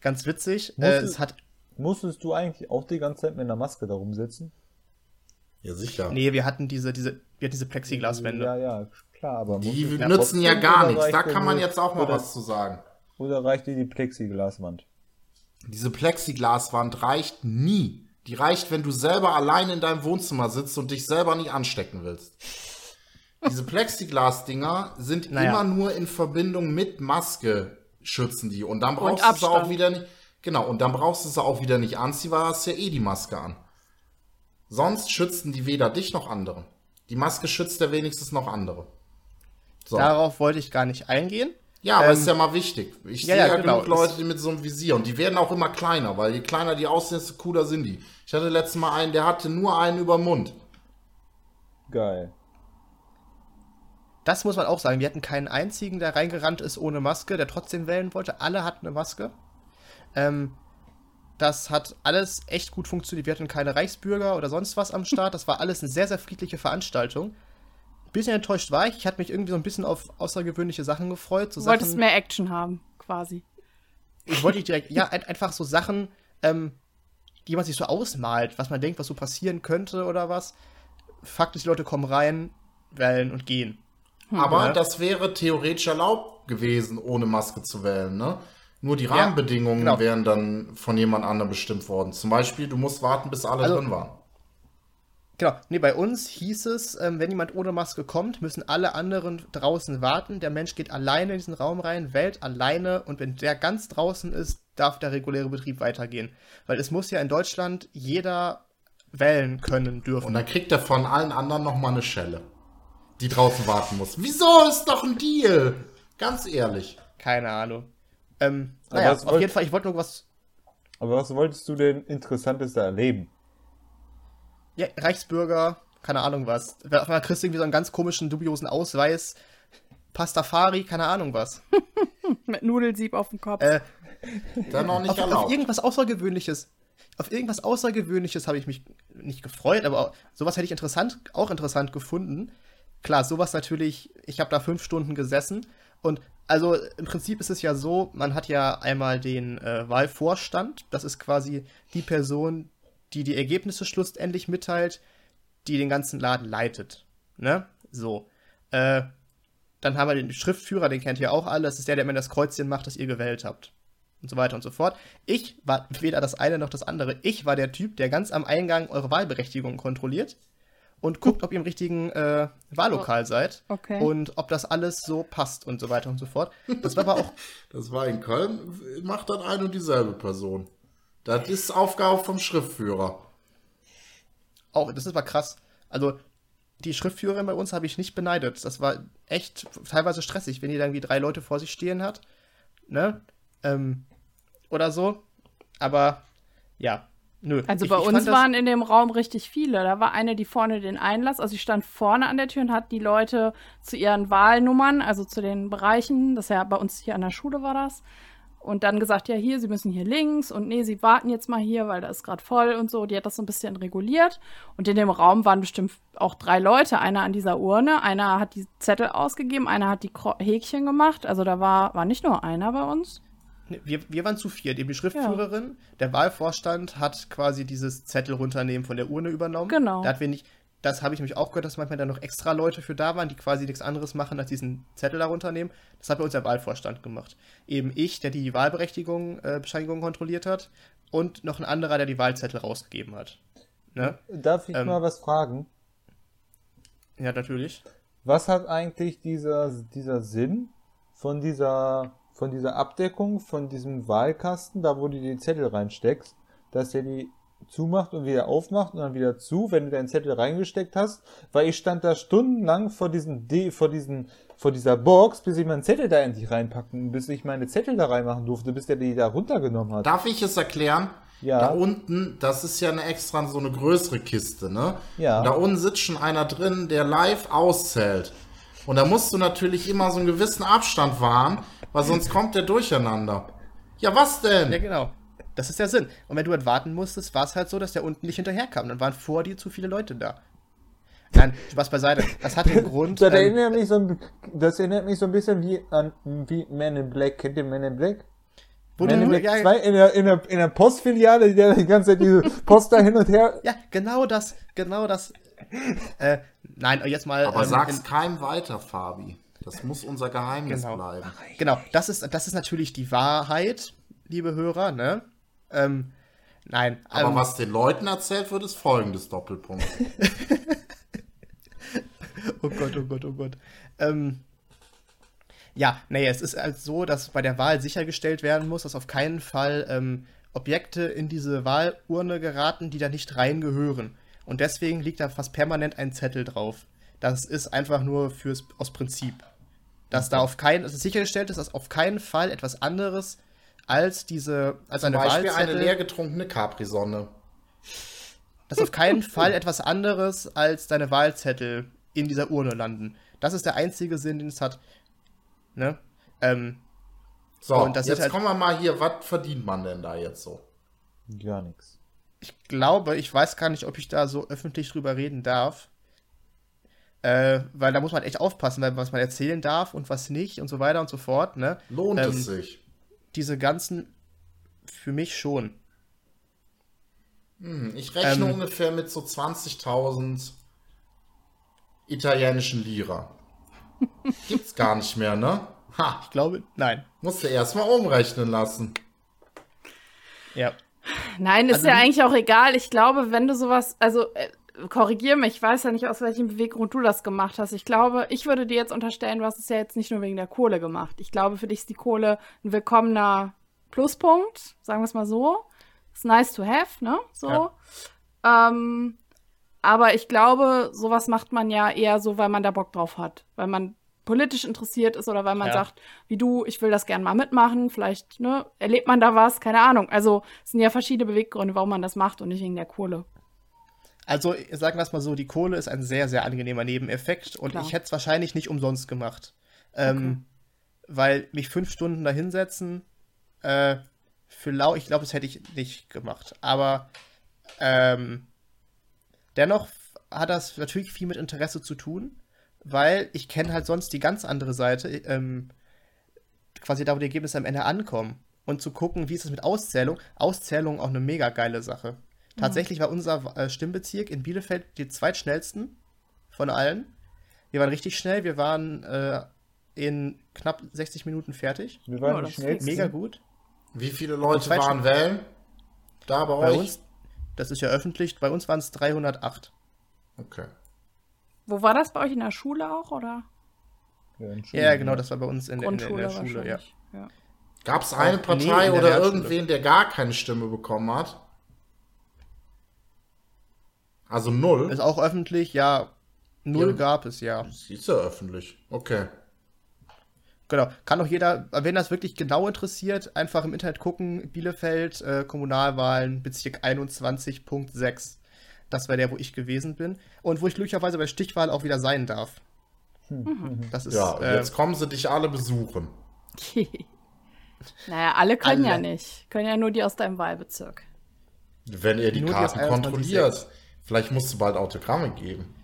ganz witzig. Äh, Musste- es hat. Musstest du eigentlich auch die ganze Zeit mit einer Maske da rumsitzen? Ja, sicher. Nee, wir hatten diese, diese, wir hatten diese Plexiglaswände. Ja, ja, klar, aber Die nützen ja gar nichts. Da kann man jetzt auch mal oder, was zu sagen. Oder reicht dir die Plexiglaswand? Diese Plexiglaswand reicht nie. Die reicht, wenn du selber allein in deinem Wohnzimmer sitzt und dich selber nicht anstecken willst. Diese Plexiglas-Dinger sind Naja. immer nur in Verbindung mit Maske schützen die. Und dann brauchst Und du sie auch wieder nicht. Genau, und dann brauchst du sie auch wieder nicht anziehen, weil du hast ja eh die Maske an. Sonst schützen die weder dich noch andere. Die Maske schützt ja wenigstens noch andere. So. Darauf wollte ich gar nicht eingehen. Ja, aber Ähm, ist ja mal wichtig. Ich ja, sehe ja, ja genau. genug Leute, die mit so einem Visier und die werden auch immer kleiner, weil je kleiner die aussehen, desto cooler sind die. Ich hatte letztes Mal einen, der hatte nur einen über den Mund. Geil. das muss man auch sagen. Wir hatten keinen einzigen, der reingerannt ist ohne Maske, der trotzdem wählen wollte. Alle hatten eine Maske. Ähm, das hat alles echt gut funktioniert. Wir hatten keine Reichsbürger oder sonst was am Start. Das war alles eine sehr, sehr friedliche Veranstaltung. Ein bisschen enttäuscht war ich. Ich hatte mich irgendwie so ein bisschen auf außergewöhnliche Sachen gefreut. So du wolltest mehr Action haben, quasi. Ich wollte direkt, ja, einfach so Sachen, ähm, die man sich so ausmalt, was man denkt, was so passieren könnte oder was. Fakt ist, die Leute kommen rein, wählen und gehen. Hm. Aber ja. das wäre theoretisch erlaubt gewesen, ohne Maske zu wählen, ne? Nur die Rahmenbedingungen ja, genau. wären dann von jemand anderem bestimmt worden. Zum Beispiel, du musst warten, bis alle also, drin waren. Genau, nee, bei uns hieß es, ähm, wenn jemand ohne Maske kommt, müssen alle anderen draußen warten. Der Mensch geht alleine in diesen Raum rein, wählt alleine und wenn der ganz draußen ist, darf der reguläre Betrieb weitergehen. Weil es muss ja in Deutschland jeder wählen können dürfen. Und dann kriegt er von allen anderen nochmal eine Schelle, die draußen warten muss. Wieso ist doch ein Deal? Ganz ehrlich. Keine Ahnung. Ähm, naja, auf jeden Fall, ich wollte nur was. Aber was wolltest du denn Interessantes da erleben? Ja, Reichsbürger, keine Ahnung was. Auf einmal kriegst du irgendwie so einen ganz komischen, dubiosen Ausweis. Pastafari, keine Ahnung was. Mit Nudelsieb auf dem Kopf. Äh, Dann noch nicht auf, erlaubt. Auf irgendwas Außergewöhnliches. Auf irgendwas Außergewöhnliches habe ich mich nicht gefreut, aber auch, sowas hätte ich interessant, auch interessant gefunden. Klar, sowas natürlich, ich habe da fünf Stunden gesessen und also im Prinzip ist es ja so, man hat ja einmal den äh, Wahlvorstand, das ist quasi die Person, die die Ergebnisse schlussendlich mitteilt, die den ganzen Laden leitet. Ne? So. Äh, dann haben wir den Schriftführer, den kennt ihr auch alle, das ist der, der immer das Kreuzchen macht, das ihr gewählt habt. Und so weiter und so fort. Ich war weder das eine noch das andere. Ich war der Typ, der ganz am Eingang eure Wahlberechtigung kontrolliert und guckt, ob ihr im richtigen äh, Wahllokal oh, seid okay. und ob das alles so passt und so weiter und so fort. Das war aber auch. das war in Köln, macht dann eine und dieselbe Person. Das ist Aufgabe vom Schriftführer. Auch, das ist aber krass. Also, die Schriftführerin bei uns habe ich nicht beneidet. Das war echt teilweise stressig, wenn die dann irgendwie drei Leute vor sich stehen hat. Ne? Ähm, oder so. Aber ja, Nö. Also ich, bei ich uns waren in dem Raum richtig viele. Da war eine, die vorne den Einlass, also ich stand vorne an der Tür und hat die Leute zu ihren Wahlnummern, also zu den Bereichen, das ja bei uns hier an der Schule war das, und dann gesagt, ja, hier, Sie müssen hier links und nee, Sie warten jetzt mal hier, weil da ist gerade voll und so. Die hat das so ein bisschen reguliert. Und in dem Raum waren bestimmt auch drei Leute. Einer an dieser Urne, einer hat die Zettel ausgegeben, einer hat die Häkchen gemacht. Also da war, war nicht nur einer bei uns wir, wir waren zu viert, eben die Schriftführerin, ja. der Wahlvorstand hat quasi dieses Zettel runternehmen von der Urne übernommen. Genau. Da hat wir nicht, das habe ich mich auch gehört, dass manchmal da noch extra Leute für da waren, die quasi nichts anderes machen, als diesen Zettel da runternehmen. Das hat bei uns der Wahlvorstand gemacht. Eben ich, der die Wahlberechtigung, äh, Bescheinigung kontrolliert hat und noch ein anderer, der die Wahlzettel rausgegeben hat. Ne? Darf ich ähm, mal was fragen? Ja, natürlich. Was hat eigentlich dieser, dieser Sinn von dieser von dieser Abdeckung, von diesem Wahlkasten, da wo du die Zettel reinsteckst, dass er die zumacht und wieder aufmacht und dann wieder zu, wenn du deinen Zettel reingesteckt hast, weil ich stand da stundenlang vor diesem D, vor diesen, vor dieser Box, bis ich meinen Zettel da endlich reinpacken, bis ich meine Zettel da reinmachen durfte, bis der die da runtergenommen hat. Darf ich es erklären? Ja. Da unten, das ist ja eine extra so eine größere Kiste, ne? Ja. Und da unten sitzt schon einer drin, der live auszählt. Und da musst du natürlich immer so einen gewissen Abstand wahren, weil sonst kommt der durcheinander. Ja, was denn? Ja, genau. Das ist der Sinn. Und wenn du halt warten musstest, war es halt so, dass der unten nicht hinterherkam. Dann waren vor dir zu viele Leute da. Nein, Spaß beiseite. Das hat den Grund. das, ähm, erinnert mich so, das erinnert mich so ein bisschen wie an wie Man in Black. Kennt ihr Man in Black? Wo Man in Black ja, 2 in der, in, der, in der Postfiliale, der die ganze Zeit diese Post da hin und her. Ja, genau das. Genau das. Äh, nein, jetzt mal. Aber ähm, sag's keinem weiter, Fabi. Das muss unser Geheimnis genau. bleiben. Genau, das ist, das ist natürlich die Wahrheit, liebe Hörer, ne? Ähm, nein. Aber ähm, was den Leuten erzählt wird, ist folgendes Doppelpunkt. oh Gott, oh Gott, oh Gott. Ähm, ja, nee, es ist halt so, dass bei der Wahl sichergestellt werden muss, dass auf keinen Fall ähm, Objekte in diese Wahlurne geraten, die da nicht reingehören. Und deswegen liegt da fast permanent ein Zettel drauf. Das ist einfach nur fürs, aus Prinzip. Dass da auf keinen, dass es sichergestellt ist, dass auf keinen Fall etwas anderes als diese, als Zum eine Beispiel Wahlzettel, eine leer getrunkene Capri-Sonne. Dass auf keinen Fall etwas anderes als deine Wahlzettel in dieser Urne landen. Das ist der einzige Sinn, den es hat. Ne? Ähm, so, und jetzt halt, kommen wir mal hier, was verdient man denn da jetzt so? Gar nichts. Ich glaube, ich weiß gar nicht, ob ich da so öffentlich drüber reden darf. Äh, weil da muss man echt aufpassen, was man erzählen darf und was nicht und so weiter und so fort. Ne? Lohnt ähm, es sich? Diese ganzen, für mich schon. Hm, ich rechne ähm, ungefähr mit so 20.000 italienischen Lira. Gibt's gar nicht mehr, ne? Ha. Ich glaube, nein. Musst du erstmal umrechnen lassen. Ja. Nein, ist also, ja eigentlich auch egal. Ich glaube, wenn du sowas, also äh, korrigier mich, ich weiß ja nicht, aus welchem Beweggrund du das gemacht hast. Ich glaube, ich würde dir jetzt unterstellen, du hast es ja jetzt nicht nur wegen der Kohle gemacht. Ich glaube, für dich ist die Kohle ein willkommener Pluspunkt, sagen wir es mal so. Ist nice to have, ne? So. Ja. Ähm, aber ich glaube, sowas macht man ja eher so, weil man da Bock drauf hat. Weil man politisch interessiert ist oder weil man ja. sagt, wie du, ich will das gerne mal mitmachen, vielleicht ne, erlebt man da was, keine Ahnung. Also es sind ja verschiedene Beweggründe, warum man das macht und nicht wegen der Kohle. Also sagen wir es mal so, die Kohle ist ein sehr, sehr angenehmer Nebeneffekt und Klar. ich hätte es wahrscheinlich nicht umsonst gemacht. Ähm, okay. Weil mich fünf Stunden da hinsetzen, äh, für lau, ich glaube, das hätte ich nicht gemacht. Aber ähm, dennoch hat das natürlich viel mit Interesse zu tun weil ich kenne halt sonst die ganz andere Seite, ähm, quasi da, wo die Ergebnisse am Ende ankommen. Und zu gucken, wie ist es mit Auszählung. Auszählung auch eine mega geile Sache. Tatsächlich war unser äh, Stimmbezirk in Bielefeld die zweitschnellsten von allen. Wir waren richtig schnell. Wir waren äh, in knapp 60 Minuten fertig. Wir waren oh, die schnellsten. Mega gut. Wie viele Leute waren wählen? Da bei, bei euch? Uns, das ist ja öffentlich. Bei uns waren es 308. Okay. Wo war das bei euch in der Schule auch, oder? Ja, ja genau, das war bei uns in, in, in der Schule, ja. ja. Gab es eine Partei nee, oder irgendwen, der gar keine Stimme bekommen hat? Also null? Ist auch öffentlich, ja. Null ja, gab es, ja. Siehst du öffentlich. Okay. Genau. Kann auch jeder, wenn das wirklich genau interessiert, einfach im Internet gucken. Bielefeld, äh, Kommunalwahlen, Bezirk 21.6. Das wäre der, wo ich gewesen bin. Und wo ich glücklicherweise bei Stichwahl auch wieder sein darf. Mhm. Das ist, ja, äh, jetzt kommen sie dich alle besuchen. naja, alle können alle. ja nicht. Können ja nur die aus deinem Wahlbezirk. Wenn er die nur Karten die kontrolliert. Vielleicht musst du bald Autogramme geben.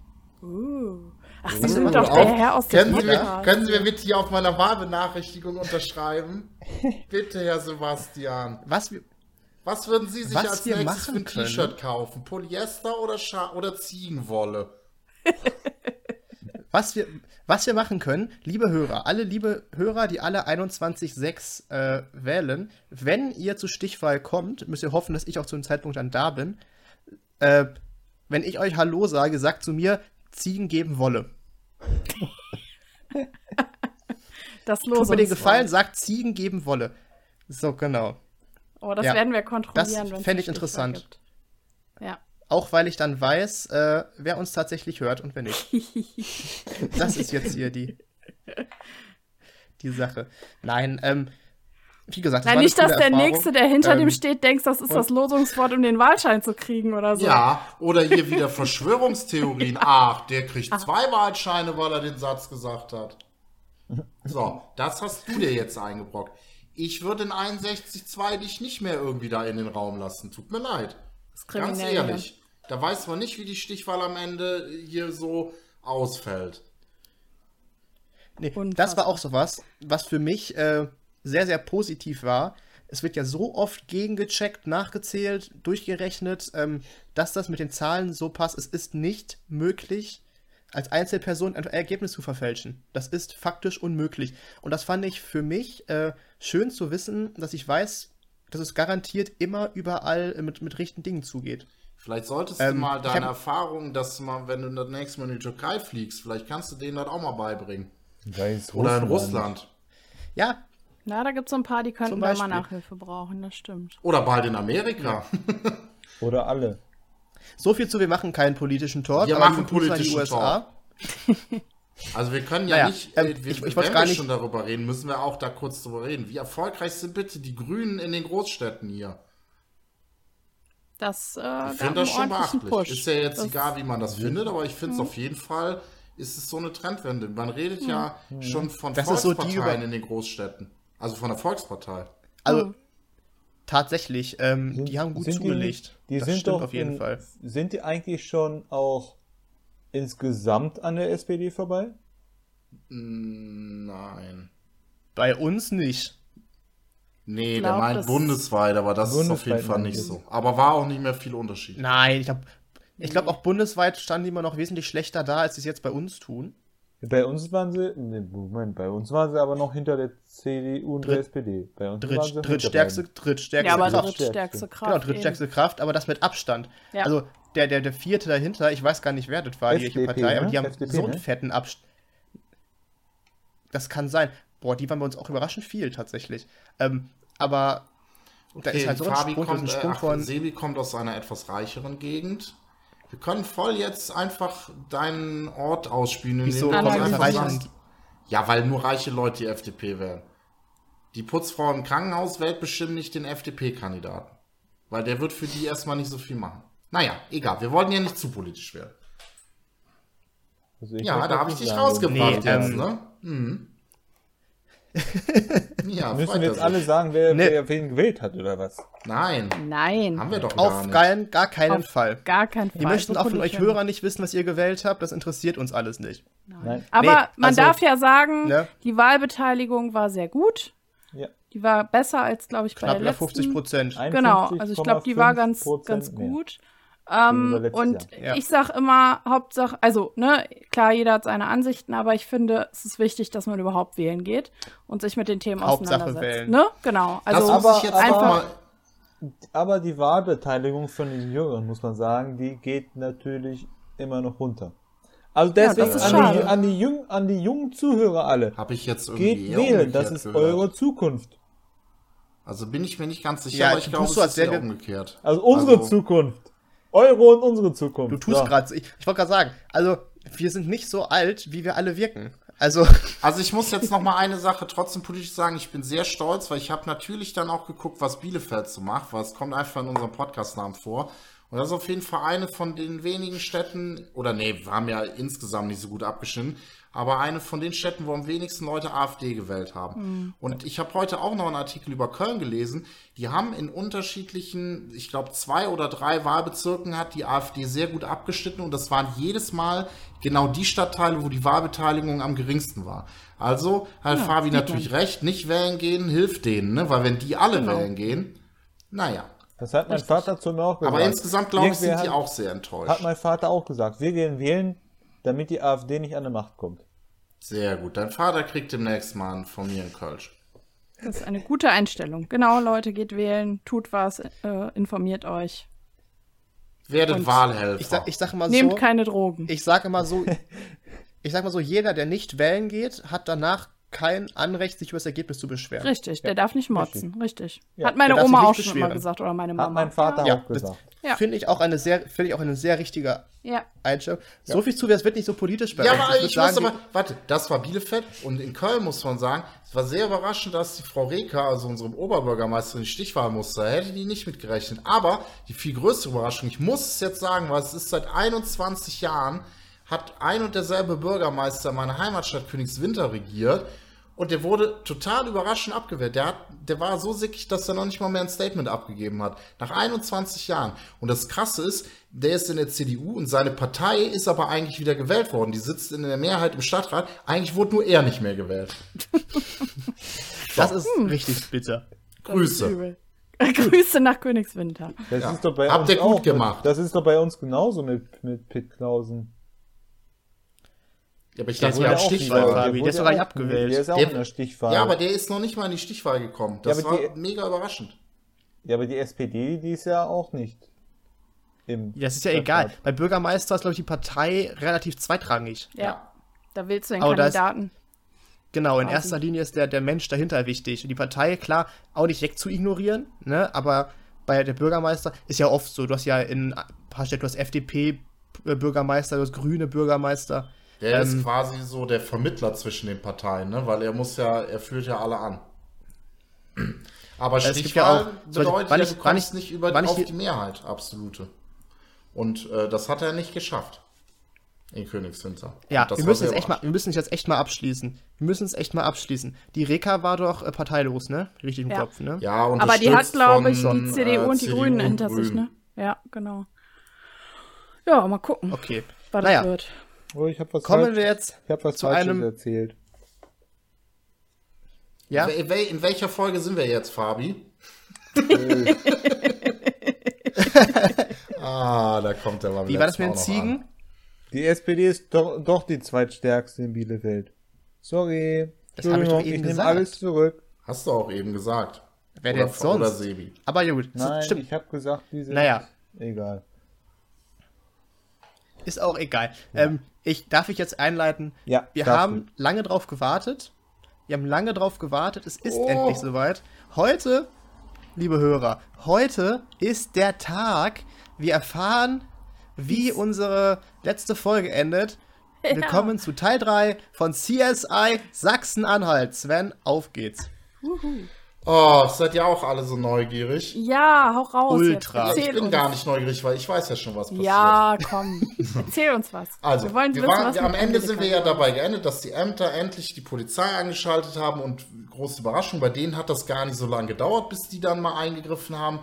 Uh. Ach, Sie sind doch der Herr aus können Sie, mir, können Sie mir bitte hier auf meiner Wahlbenachrichtigung unterschreiben? bitte, Herr Sebastian. Was wir, was würden Sie sich als nächstes für ein T-Shirt kaufen? Polyester oder, Scha oder Ziegenwolle? was, wir, was wir machen können, liebe Hörer, alle liebe Hörer, die alle 21.6 äh, wählen, wenn ihr zur Stichwahl kommt, müsst ihr hoffen, dass ich auch zu dem Zeitpunkt dann da bin. Äh, wenn ich euch Hallo sage, sagt zu mir, Ziegen geben Wolle. das los. Tut mir den Gefallen, sagt Ziegen geben Wolle. So, genau. Oh, das ja. werden wir kontrollieren. Das fände ich interessant. Gibt. Ja. Auch weil ich dann weiß, äh, wer uns tatsächlich hört und wer nicht. das ist jetzt hier die, die Sache. Nein, ähm, wie gesagt, das Nein, nicht, dass der Erfahrung. Nächste, der hinter ähm, dem steht, denkt, das ist das Losungswort, um den Wahlschein zu kriegen oder so. Ja, oder hier wieder Verschwörungstheorien. Ach, der kriegt Ach. zwei Wahlscheine, weil er den Satz gesagt hat. So, das hast du dir jetzt eingebrockt. Ich würde in 61.2 dich nicht mehr irgendwie da in den Raum lassen. Tut mir leid. Ganz ehrlich. Da weiß man nicht, wie die Stichwahl am Ende hier so ausfällt. Nee, das war auch sowas, was für mich äh, sehr, sehr positiv war. Es wird ja so oft gegengecheckt, nachgezählt, durchgerechnet, ähm, dass das mit den Zahlen so passt. Es ist nicht möglich, als Einzelperson ein Ergebnis zu verfälschen. Das ist faktisch unmöglich. Und das fand ich für mich äh, schön zu wissen, dass ich weiß, dass es garantiert immer überall mit, mit richtigen Dingen zugeht. Vielleicht solltest ähm, du mal deine hab... Erfahrungen, dass mal, wenn du das nächste Mal in die Türkei fliegst, vielleicht kannst du denen das auch mal beibringen. Oder in Russland. Ja. Na, da gibt es so ein paar, die könnten da mal Nachhilfe brauchen, das stimmt. Oder bald in Amerika. Oder alle. So viel zu, wir machen keinen politischen Talk. Wir machen politischen Talk. Also wir können ja naja, nicht, ähm, wir, ich, ich wenn wir nicht... schon darüber reden, müssen wir auch da kurz drüber reden. Wie erfolgreich sind bitte die Grünen in den Großstädten hier? Das, äh, ich finde das schon beachtlich. Push. Ist ja jetzt das egal, wie man das findet, aber ich finde es mhm. auf jeden Fall ist es so eine Trendwende. Man redet ja Mhm. schon von Das ist so die Volksparteien über- in den Großstädten. Also von der Volkspartei. Also Mhm. tatsächlich, ähm, Sind- die haben gut sind zugelegt. Die, die das sind stimmt doch auf jeden in, Fall. Sind die eigentlich schon auch insgesamt an der SPD vorbei? Mm, Nein. Bei uns nicht. Nee, Ich der glaub, meint bundesweit, aber das ist auf jeden Bundesweit Fall nicht so. Aber war auch nicht mehr viel Unterschied. Nein, ich glaube, ich glaub, auch bundesweit standen die immer noch wesentlich schlechter da, als sie es jetzt bei uns tun. Bei uns waren sie, nee, Moment, bei uns waren sie aber noch hinter der CDU und der Dritt- SPD. Bei uns Dritt, waren sie drittstärkste, drittstärkste Ja, aber Kraft. drittstärkste Kraft. Genau, drittstärkste Kraft, aber das mit Abstand. Ja. Also der, der, der vierte dahinter, ich weiß gar nicht, wer das war, die welche FDP, Partei, aber ne? die haben FDP, so einen ne? fetten Abstand. Das kann sein. Boah, die waren bei uns auch überraschend viel tatsächlich. Ähm, aber da ist halt so ein Fabi Sprung, kommt, ein äh, Sprung ach, von. Sebi kommt aus einer etwas reicheren Gegend. Wir können voll jetzt einfach deinen Ort ausspielen, Wieso einfach sagst, ja, weil nur reiche Leute die FDP wählen. Die Putzfrau im Krankenhaus wählt bestimmt nicht den FDP-Kandidaten. Weil der wird für die erstmal nicht so viel machen. Naja, egal, wir wollten ja nicht zu politisch werden. Also Ja, da habe ich dich rausgebracht Nee, jetzt, ähm, ne? Mhm. Ja, Müssen wir jetzt alle sagen, wer, Nee. wer wen gewählt hat, oder was? Nein, Nein. haben wir doch gar Auf nicht. keinen, gar keinen Auf Fall. Gar kein Fall. Wir möchten So auch von euch politisch. Hörer nicht wissen, was ihr gewählt habt. Das interessiert uns alles nicht. Nein. Aber Nee, man also- darf ja sagen, Ne? die Wahlbeteiligung war sehr gut. Ja. Die war besser als, glaube ich, bei Knapp der über letzten. 50 Prozent. Genau, also ich glaube, die war ganz, 51,5% ganz gut. Gegenüber Ähm, und. Ja. ich sag immer, Hauptsache, also, ne, klar, jeder hat seine Ansichten, aber ich finde, es ist wichtig, dass man überhaupt wählen geht und sich mit den Themen Hauptsache auseinandersetzt. wählen. Ne? Genau. Also, aber- einfach- Aber die Wahlbeteiligung von den Jüngeren, muss man sagen, die geht natürlich immer noch runter. Also deswegen das ist an, die, schade. an, die jung, an die jungen Zuhörer alle. Habe ich jetzt irgendwie Geht wählen, das ist gehört. eure Zukunft. Also bin ich mir nicht ganz sicher, Ja, aber ich glaube, es so, als ist wir- umgekehrt. Also unsere Also- Zukunft. Eure und unsere Zukunft. Du tust So. gerade, ich, ich wollte gerade sagen, also wir sind nicht so alt, wie wir alle wirken. Also, Also ich muss jetzt noch mal eine Sache trotzdem politisch sagen. Ich bin sehr stolz, weil ich habe natürlich dann auch geguckt, was Bielefeld so macht, weil es kommt einfach in unserem Podcast-Namen vor. Und das ist auf jeden Fall eine von den wenigen Städten, oder nee, wir haben ja insgesamt nicht so gut abgeschnitten, aber eine von den Städten, wo am wenigsten Leute AfD gewählt haben. Und ich habe heute auch noch einen Artikel über Köln gelesen. Die haben in unterschiedlichen, ich glaube, zwei oder drei Wahlbezirken hat die AfD sehr gut abgeschnitten und das waren jedes Mal genau die Stadtteile, wo die Wahlbeteiligung am geringsten war. Also hat Fabi natürlich recht, nicht wählen gehen hilft denen, ne? weil wenn die alle wählen gehen, naja. Das hat mein Vater zu mir auch gesagt. Aber insgesamt, glaube ich, sind die hat- auch sehr enttäuscht. Hat mein Vater auch gesagt. Wir gehen wählen, damit die AfD nicht an die Macht kommt. Sehr gut. Dein Vater kriegt demnächst mal einen von mir in Kölsch. das ist eine gute Einstellung. Genau, Leute, geht wählen, tut was, äh, informiert euch. Werdet Und Wahlhelfer. ich sag, ich sag immer Nehmt so, keine Drogen. ich sage immer so, ich sag mal so, jeder, der nicht wählen geht, hat danach kein Anrecht, sich über das Ergebnis zu beschweren. Richtig, der darf nicht motzen. Richtig. Ja, Hat meine Oma auch schon immer beschweren. gesagt oder meine Hat Mama. mein Vater Ja, auch das gesagt. Ja. finde ich auch eine sehr, finde ich auch eine sehr richtige Ja. Einstellung. So viel zu, es wird nicht so politisch bei Ja, uns. aber ich muss sagen, aber, warte, das war Bielefeld und in Köln muss man sagen, es war sehr überraschend, dass die Frau Reker, also unsere Oberbürgermeisterin, die Stichwahl musste. Da hätte die nicht mitgerechnet. Aber die viel größere Überraschung, ich muss es jetzt sagen, weil es ist seit 21 Jahren, hat ein und derselbe Bürgermeister meine Heimatstadt Königswinter regiert. Und der wurde total überraschend abgewehrt. Der, hat, der war so sickig, dass er noch nicht mal mehr ein Statement abgegeben hat. Nach 21 Jahren. Und das Krasse ist, der ist in der CDU und seine Partei ist aber eigentlich wieder gewählt worden. Die sitzt in der Mehrheit im Stadtrat. Eigentlich wurde nur er nicht mehr gewählt. das ist richtig bitter. Grüße. Grüße nach Königswinter. Das Ja. ist doch bei Habt uns ihr gut auch. gemacht. Das ist doch bei uns genauso mit, mit Pitt Klausen. Ja, aber ich Der dachte, ist ja auch Stichwahl. Der Fabi, der ist doch gar nicht abgewählt. Der ist auch Der- in der Stichwahl. Ja, aber der ist noch nicht mal in die Stichwahl gekommen. Das Ja, war die- mega überraschend. Ja, aber die SPD, die ist ja auch nicht. Im Das ist ja Stadtrat. egal. Bei Bürgermeister ist, glaube ich, die Partei relativ zweitrangig. Ja. Ja. Da willst du den Aber ist- Kandidaten. Genau, in erster Linie ist der, der Mensch dahinter wichtig. Und die Partei, klar, auch nicht weg zu ignorieren, ne? aber bei der Bürgermeister ist ja oft so, du hast ja in ein paar Städten, du hast FDP-Bürgermeister, du hast grüne Bürgermeister. Der Ähm, ist quasi so der Vermittler zwischen den Parteien, ne? weil er muss ja, er führt ja alle an. Aber Es gibt ja Stichwahl auch- bedeutet wann ja, ich- du kommst ich- nicht über auf die Mehrheit, absolute. Und äh, das hat er nicht geschafft. in Königswinter. Ja, wir müssen, es echt mal, wir müssen es jetzt echt mal abschließen. Wir müssen es echt mal abschließen. Die Reka war doch äh, parteilos, ne? Richtig im Ja. Kopf, ne? Ja, Aber die hat, glaube ich, von, die CDU äh, und die CDU Grünen und hinter sich, ne? Ja, genau. Ja, mal gucken, Okay. was Naja. das wird. Oh, ich habe was, Kommen falsch, wir jetzt ich hab was zu Falsches einem- erzählt. Ja, In wel- In welcher Folge sind wir jetzt, Fabi? ah, da kommt er mal wie war das mit den Ziegen? Die SPD ist doch, doch die zweitstärkste in Bielefeld. Sorry. Das hab ich doch eben ich nehme gesagt. alles zurück. Hast du auch eben gesagt. Wer oder, denn sonst? Oder Sebi. Aber ja gut, Nein, stimmt. ich habe gesagt, die sind Naja. egal. Ist auch egal. Ähm, ich, darf ich jetzt einleiten? Ja, Wir haben lange drauf gewartet. Wir haben lange drauf gewartet. Es ist Oh. endlich soweit. Heute, liebe Hörer, heute ist der Tag. Wir erfahren, wie unsere letzte Folge endet. Willkommen zu Teil 3 von CSI Sachsen-Anhalt. Sven, auf geht's. Oh, seid ihr auch alle so neugierig? Ja, hau raus. Ultra. Ich bin uns. gar nicht neugierig, weil ich weiß ja schon, was passiert. Ja, komm. Erzähl uns was. Also, wir wollen wir waren, was am Ende sind wir ja dabei geendet, dass die Ämter endlich die Polizei eingeschaltet haben und große Überraschung, bei denen hat das gar nicht so lange gedauert, bis die dann mal eingegriffen haben.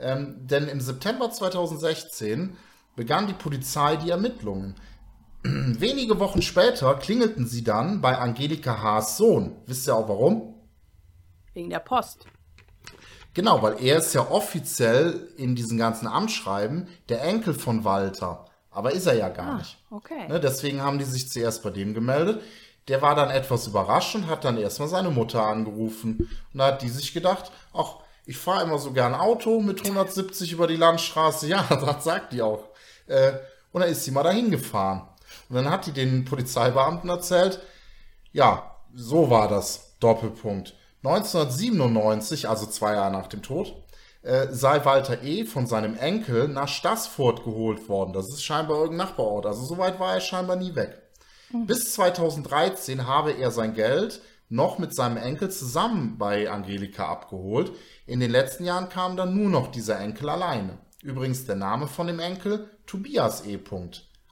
Ähm, denn im September 2016 begann die Polizei die Ermittlungen. Wenige Wochen später klingelten sie dann bei Angelika Haas Sohn. Wisst ihr auch warum? Wegen der Post. Genau, weil er ist ja offiziell in diesem ganzen Amtsschreiben der Enkel von Walter. Aber ist er ja gar nicht. Okay. Ne, deswegen haben die sich zuerst bei dem gemeldet. Der war dann etwas überrascht und hat dann erstmal seine Mutter angerufen. Und da hat die sich gedacht, ach, ich fahre immer so gern Auto mit 170 über die Landstraße. Ja, das sagt die auch. Äh, und dann ist sie mal dahin gefahren. Und dann hat die den Polizeibeamten erzählt, ja, so war das. Doppelpunkt. 1997, also zwei Jahre nach dem Tod, äh, sei Walter E. von seinem Enkel nach Stassfurt geholt worden. Das ist scheinbar irgendein Nachbarort. Also so weit war er scheinbar nie weg. Bis 2013 habe er sein Geld noch mit seinem Enkel zusammen bei Angelika abgeholt. In den letzten Jahren kam dann nur noch dieser Enkel alleine. Übrigens der Name von dem Enkel Tobias E.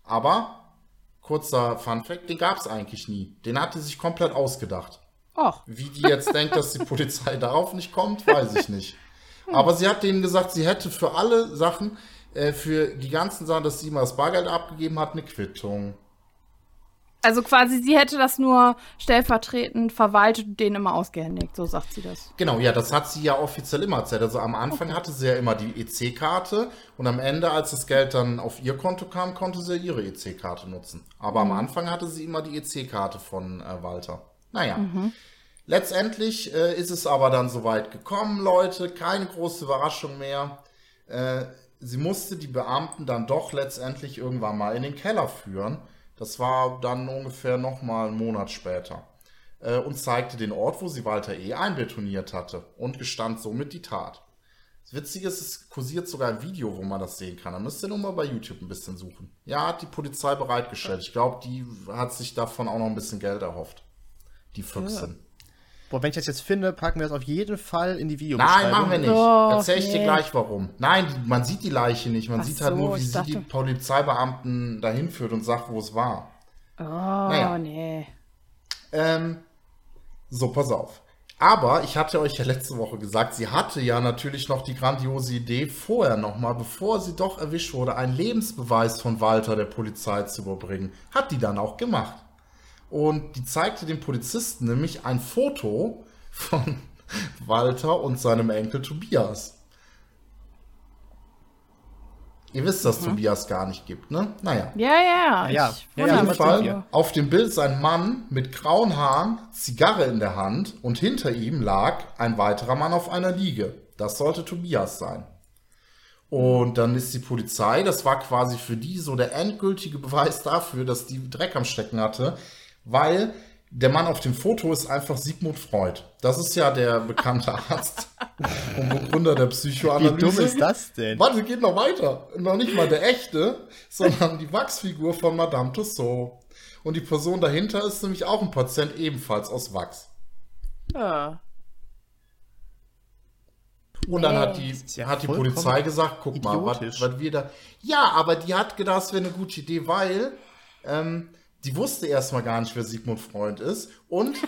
Aber, kurzer Funfact, den gab es eigentlich nie. Den hatte sich komplett ausgedacht. Och, Wie die jetzt denkt, dass die Polizei darauf nicht kommt, weiß ich nicht. Aber sie hat denen gesagt, sie hätte für alle Sachen, äh, für die ganzen Sachen, dass sie mal das Bargeld abgegeben hat, eine Quittung. also quasi sie hätte das nur stellvertretend verwaltet und denen immer ausgehändigt. So sagt sie das. Genau, ja, das hat sie ja offiziell immer erzählt. Also am Anfang hatte sie ja immer die EC-Karte und am Ende, als das Geld dann auf ihr Konto kam, konnte sie ihre EC-Karte nutzen. Aber am Anfang hatte sie immer die EC-Karte von äh, Walter. Naja. Letztendlich äh, ist es aber dann soweit gekommen, Leute. Keine große Überraschung mehr. Äh, sie musste die Beamten dann doch letztendlich irgendwann mal in den Keller führen. Das war dann ungefähr noch mal einen Monat später. Äh, und zeigte den Ort, wo sie Walter E. einbetoniert hatte und gestand somit die Tat. Das Witzige ist, es kursiert sogar ein Video, wo man das sehen kann. Da müsst ihr nur mal bei YouTube ein bisschen suchen. Ja, hat die Polizei bereitgestellt. Ich glaube, die hat sich davon auch noch ein bisschen Geld erhofft. Die Füchsin. Boah, wenn ich das jetzt finde, packen wir das auf jeden Fall in die Nein, Videobeschreibung. machen wir nicht. Oh, Erzähl ich dir nee. gleich warum. Nein, man sieht die Leiche nicht. Man Ach sieht halt so, nur, wie sie dachte- die Polizeibeamten dahin führt und sagt, wo es war. Oh, Naja. nee. Ähm, so, pass auf. Aber ich hatte euch ja letzte Woche gesagt, sie hatte ja natürlich noch die grandiose Idee, vorher nochmal, bevor sie doch erwischt wurde, einen Lebensbeweis von Walter der Polizei zu überbringen. Hat die dann auch gemacht. Und die zeigte dem Polizisten nämlich ein Foto von Walter und seinem Enkel Tobias. Ihr wisst, dass Tobias gar nicht gibt, ne? Naja. Ja, ja. Ja, ja. Ja, Auf Fall auf dem Bild sein Mann mit grauen Haaren, Zigarre in der Hand und hinter ihm lag ein weiterer Mann auf einer Liege. Das sollte Tobias sein. Und dann ist die Polizei, das war quasi für die so der endgültige Beweis dafür, dass die Dreck am Stecken hatte, weil der Mann auf dem Foto ist einfach Sigmund Freud. Das ist ja der bekannte Arzt und Begründer der Wie Psychoanalyse. dumm ist das denn? Warte, geht noch weiter. Noch nicht mal der echte, sondern die Wachsfigur von Madame Tussauds. Und die Person dahinter ist nämlich auch ein Patient, ebenfalls aus Wachs. Ja. Und dann hat die, ja hat die Polizei gesagt, guck mal, was idiotisch. was wir da... Ja, aber die hat gedacht, das wäre eine gute Idee, weil Ähm, die wusste erstmal gar nicht, wer Sigmund Freund ist. Und.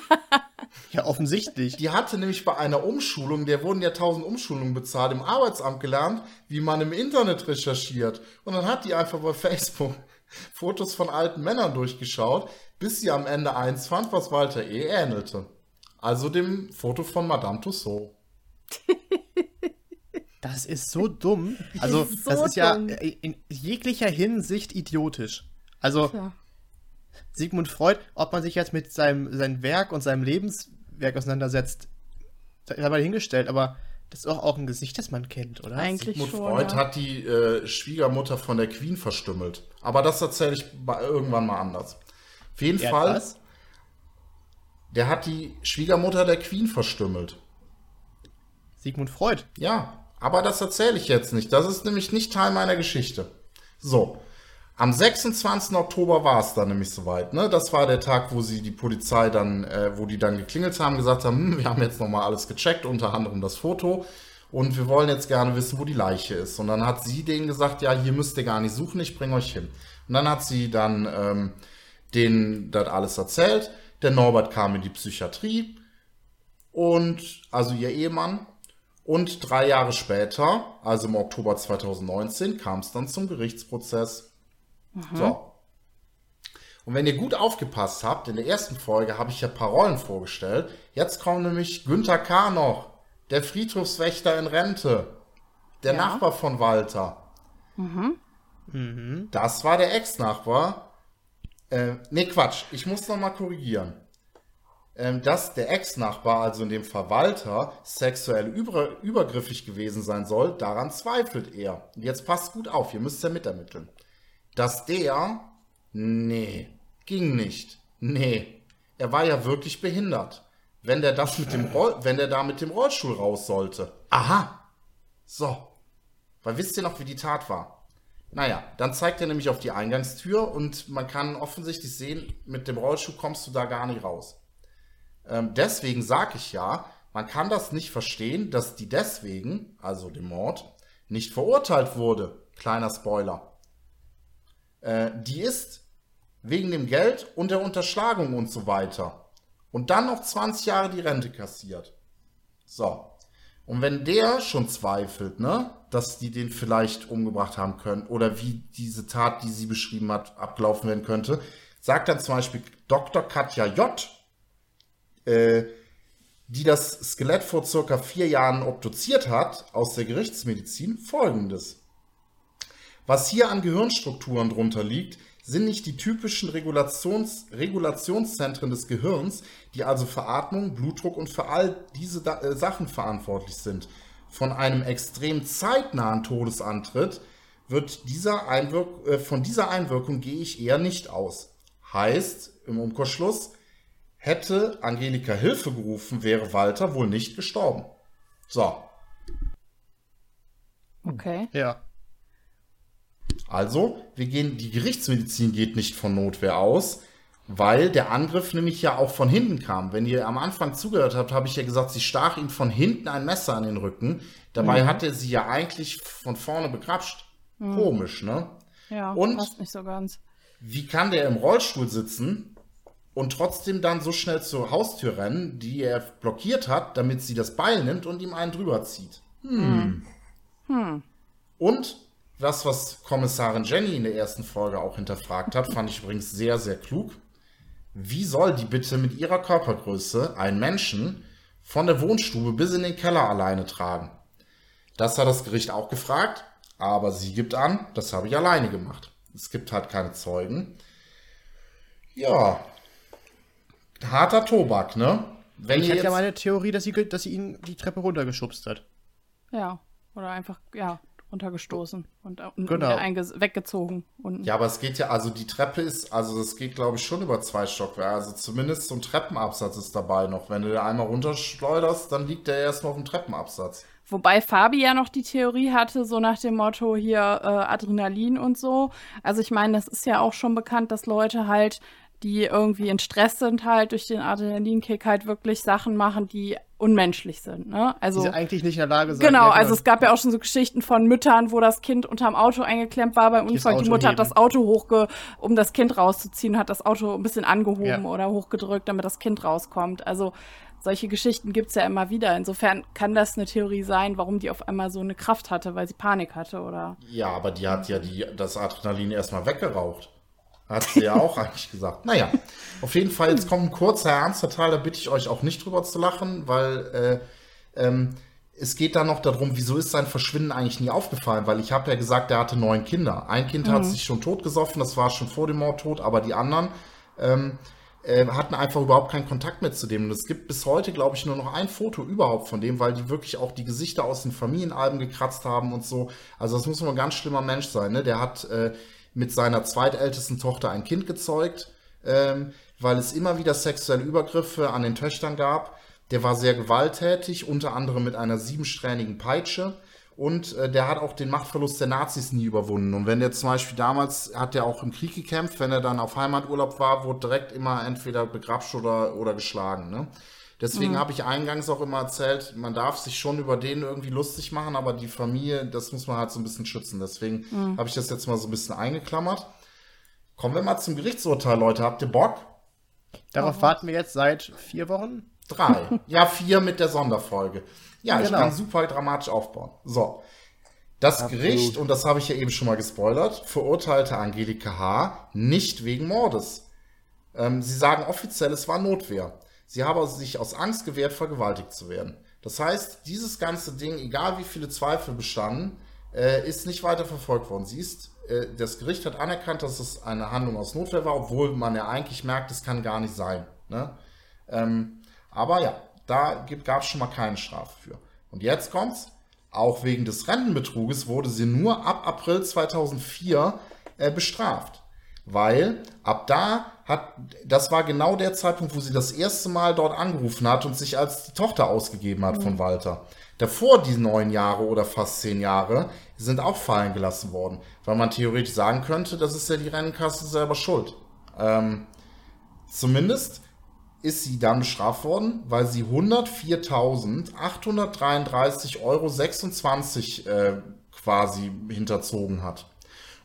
ja, offensichtlich. Die hatte nämlich bei einer Umschulung, der wurden ja tausend Umschulungen bezahlt, im Arbeitsamt gelernt, wie man im Internet recherchiert. Und dann hat die einfach bei Facebook Fotos von alten Männern durchgeschaut, bis sie am Ende eins fand, was Walter E. ähnelte. Also dem Foto von Madame Tussaud. Das ist so dumm. Also, das ist, so das ist ja in jeglicher Hinsicht idiotisch. Also, ja. Sigmund Freud, ob man sich jetzt mit seinem, seinem Werk und seinem Lebenswerk auseinandersetzt, da mal hingestellt, aber das ist auch, auch ein Gesicht, das man kennt, oder? Eigentlich Sigmund schon, Freud ja. hat die äh, Schwiegermutter von der Queen verstümmelt. Aber das erzähle ich irgendwann mal anders. Auf jeden der Fall. Was? Der hat die Schwiegermutter der Queen verstümmelt. Sigmund Freud? Ja, aber das erzähle ich jetzt nicht. Das ist nämlich nicht Teil meiner Geschichte. So. Am 26. Oktober war es dann nämlich soweit. Ne? Das war der Tag, wo sie die Polizei dann, äh, wo die dann geklingelt haben, gesagt haben, hm, wir haben jetzt nochmal alles gecheckt, unter anderem das Foto. Und wir wollen jetzt gerne wissen, wo die Leiche ist. Und dann hat sie denen gesagt, ja, hier müsst ihr gar nicht suchen, ich bringe euch hin. Und dann hat sie dann ähm, denen das alles erzählt. Der Norbert kam in die Psychiatrie und also ihr Ehemann. Und drei Jahre später, also im Oktober 2019, kam es dann zum Gerichtsprozess. Mhm. So. Und wenn ihr gut aufgepasst habt, in der ersten Folge habe ich ja Parolen vorgestellt. Jetzt kommt nämlich Günther K. noch, der Friedhofswächter in Rente, der ja. Nachbar von Walter. Mhm. Mhm. Das war der Ex-Nachbar. Äh, ne, Quatsch, ich muss noch mal korrigieren. Ähm, dass der Ex-Nachbar, also in dem Fall Walter, sexuell über, übergriffig gewesen sein soll, daran zweifelt er. Und jetzt passt gut auf, ihr müsst ja mitermitteln dass der, nee, ging nicht. Nee, er war ja wirklich behindert. Wenn der das mit dem Roll, wenn der da mit dem Rollstuhl raus sollte. Aha. So. Weil wisst ihr noch, wie die Tat war? Naja, dann zeigt er nämlich auf die Eingangstür und man kann offensichtlich sehen, mit dem Rollstuhl kommst du da gar nicht raus. Ähm, deswegen sage ich ja, man kann das nicht verstehen, dass die deswegen, also dem Mord, nicht verurteilt wurde. Kleiner Spoiler. Äh, die ist wegen dem Geld und der Unterschlagung und so weiter. Und dann noch 20 Jahre die Rente kassiert. So. Und wenn der schon zweifelt, ne, dass die den vielleicht umgebracht haben können oder wie diese Tat, die sie beschrieben hat, abgelaufen werden könnte, sagt dann zum Beispiel Dr. Katja J., äh, die das Skelett vor circa vier Jahren obduziert hat, aus der Gerichtsmedizin, folgendes. Was hier an Gehirnstrukturen drunter liegt, sind nicht die typischen Regulations Regulationszentren des Gehirns, die also für Atmung, Blutdruck und für all diese da äh, Sachen verantwortlich sind. Von einem extrem zeitnahen Todesantritt wird dieser Einwirk äh, von dieser Einwirkung gehe ich eher nicht aus. Heißt, im Umkehrschluss, hätte Angelika Hilfe gerufen, wäre Walter wohl nicht gestorben. So. Okay. Ja. Also, wir gehen, die Gerichtsmedizin geht nicht von Notwehr aus, weil der Angriff nämlich ja auch von hinten kam. Wenn ihr am Anfang zugehört habt, habe ich ja gesagt, sie stach ihm von hinten ein Messer an den Rücken. Dabei mhm. hat er sie ja eigentlich von vorne begrapscht. Mhm. Komisch, ne? Ja, und passt nicht so ganz. Wie kann der im Rollstuhl sitzen und trotzdem dann so schnell zur Haustür rennen, die er blockiert hat, damit sie das Beil nimmt und ihm einen drüber zieht? Hm. Hm. Und das, was Kommissarin Jenny in der ersten Folge auch hinterfragt hat, fand ich übrigens sehr, sehr klug. Wie soll die bitte mit ihrer Körpergröße einen Menschen von der Wohnstube bis in den Keller alleine tragen? Das hat das Gericht auch gefragt, aber sie gibt an, das habe ich alleine gemacht. Es gibt halt keine Zeugen. Ja, harter Tobak, ne? Wenn ich hatte ja meine Theorie, dass sie, dass sie ihn die Treppe runtergeschubst hat. Ja, oder einfach, ja, runtergestoßen und, und genau. weggezogen. Unten. Ja, aber es geht ja, also die Treppe ist, also es geht glaube ich schon über zwei Stockwerke. Also zumindest so ein Treppenabsatz ist dabei noch. Wenn du da einmal runterschleuderst, dann liegt der erst noch im Treppenabsatz. Wobei Fabi ja noch die Theorie hatte, so nach dem Motto hier äh, Adrenalin und so. Also ich meine, das ist ja auch schon bekannt, dass Leute halt die irgendwie in Stress sind halt durch den Adrenalinkick halt wirklich Sachen machen, die unmenschlich sind. Ne? Also die eigentlich nicht in der Lage sind. Genau, ja, also es gab ja auch schon so Geschichten von Müttern, wo das Kind unterm Auto eingeklemmt war beim Unfall. Die Mutter heben. hat das Auto hochge, um das Kind rauszuziehen, hat das Auto ein bisschen angehoben ja. oder hochgedrückt, damit das Kind rauskommt. Also solche Geschichten gibt's ja immer wieder. Insofern kann das eine Theorie sein, warum die auf einmal so eine Kraft hatte, weil sie Panik hatte, oder? Ja, aber die hat ja die, das Adrenalin erstmal weggeraucht. Hat sie ja auch eigentlich gesagt. Naja, auf jeden Fall, jetzt kommt ein kurzer, ernster Teil, da bitte ich euch auch nicht drüber zu lachen, weil äh, ähm, es geht da noch darum, wieso ist sein Verschwinden eigentlich nie aufgefallen? Weil ich habe ja gesagt, er hatte neun Kinder. Ein Kind mhm. hat sich schon totgesoffen, das war schon vor dem Mord tot, aber die anderen ähm, äh, hatten einfach überhaupt keinen Kontakt mehr zu dem. Und es gibt bis heute, glaube ich, nur noch ein Foto überhaupt von dem, weil die wirklich auch die Gesichter aus den Familienalben gekratzt haben und so. Also das muss wohl ein ganz schlimmer Mensch sein. Ne? Der hat äh, mit seiner zweitältesten Tochter ein Kind gezeugt, ähm, weil es immer wieder sexuelle Übergriffe an den Töchtern gab. Der war sehr gewalttätig, unter anderem mit einer siebensträhnigen Peitsche. Und äh, der hat auch den Machtverlust der Nazis nie überwunden. Und wenn der zum Beispiel damals, hat er auch im Krieg gekämpft, wenn er dann auf Heimaturlaub war, wurde direkt immer entweder begrapscht oder, oder geschlagen. Ne? Deswegen mhm. habe ich eingangs auch immer erzählt, man darf sich schon über den irgendwie lustig machen, aber die Familie, das muss man halt so ein bisschen schützen. Deswegen mhm. habe ich das jetzt mal so ein bisschen eingeklammert. Kommen wir mal zum Gerichtsurteil, Leute. Habt ihr Bock? Darauf oh. warten wir jetzt seit vier Wochen. Drei. ja, vier mit der Sonderfolge. Ja, genau. ich kann super dramatisch aufbauen. So. Das Absolut. Gericht, und das habe ich ja eben schon mal gespoilert, verurteilte Angelika H. nicht wegen Mordes. Ähm, sie sagen offiziell, es war Notwehr. Sie habe sich aus Angst gewehrt, vergewaltigt zu werden. Das heißt, dieses ganze Ding, egal wie viele Zweifel bestanden, äh, ist nicht weiter verfolgt worden. Sie ist, äh, das Gericht hat anerkannt, dass es eine Handlung aus Notwehr war, obwohl man ja eigentlich merkt, es kann gar nicht sein. Ne? Ähm, aber ja, da gab es schon mal keine Strafe für. Und jetzt kommt's. Auch wegen des Rentenbetruges wurde sie nur ab April 2004 äh, bestraft weil ab da hat, das war genau der Zeitpunkt, wo sie das erste Mal dort angerufen hat und sich als die Tochter ausgegeben hat mhm. von Walter. Davor die neun Jahre oder fast zehn Jahre sind auch fallen gelassen worden, weil man theoretisch sagen könnte, das ist ja die Rennkasse selber schuld. Ähm, zumindest ist sie dann bestraft worden, weil sie 104.833,26 Euro äh, quasi hinterzogen hat.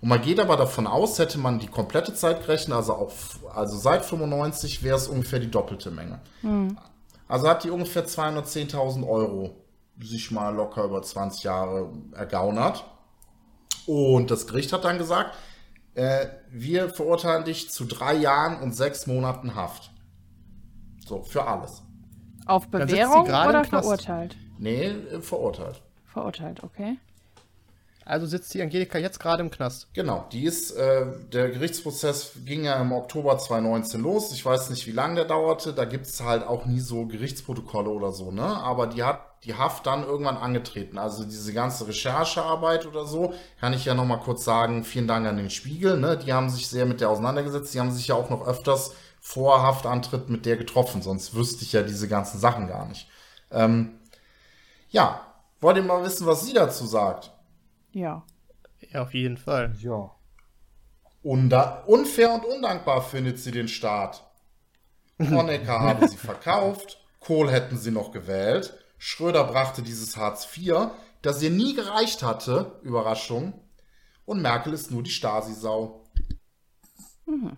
Und man geht aber davon aus, hätte man die komplette Zeit gerechnet, also, auf, also seit 95 wäre es ungefähr die doppelte Menge. Mhm. Also hat die ungefähr 210.000 Euro sich mal locker über 20 Jahre ergaunert. Und das Gericht hat dann gesagt, äh, wir verurteilen dich zu drei Jahren und sechs Monaten Haft. So, für alles. Auf Bewährung oder verurteilt? Nee, äh, verurteilt. Verurteilt, okay. Also sitzt die Angelika jetzt gerade im Knast. Genau, die ist, äh, der Gerichtsprozess ging ja im Oktober 2019 los. Ich weiß nicht, wie lange der dauerte. Da gibt es halt auch nie so Gerichtsprotokolle oder so, ne? Aber die hat die Haft dann irgendwann angetreten. Also diese ganze Recherchearbeit oder so, kann ich ja nochmal kurz sagen, vielen Dank an den Spiegel, ne? Die haben sich sehr mit der auseinandergesetzt. Die haben sich ja auch noch öfters vor Haftantritt mit der getroffen, sonst wüsste ich ja diese ganzen Sachen gar nicht. Ähm, ja, wollt ihr mal wissen, was sie dazu sagt? Ja. Ja, auf jeden Fall. Ja. Unda unfair und undankbar findet sie den Staat. Honecker habe sie verkauft, Kohl hätten sie noch gewählt, Schröder brachte dieses Hartz IV, das ihr nie gereicht hatte, Überraschung, und Merkel ist nur die Stasi-Sau. Mhm.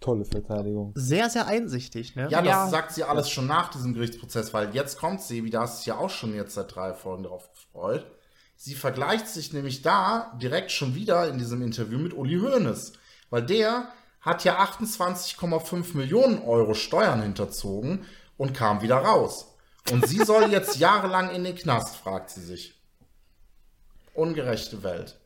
Tolle Verteidigung. Sehr, sehr einsichtig, ne? Ja, das ja. sagt sie alles schon nach diesem Gerichtsprozess, weil jetzt kommt sie, wie da hast du ja auch schon jetzt seit drei Folgen darauf gefreut. Sie vergleicht sich nämlich da direkt schon wieder in diesem Interview mit Uli Hoeneß, weil der hat ja 28,5 Millionen Euro Steuern hinterzogen und kam wieder raus. Und sie soll jetzt jahrelang in den Knast, fragt sie sich. Ungerechte Welt.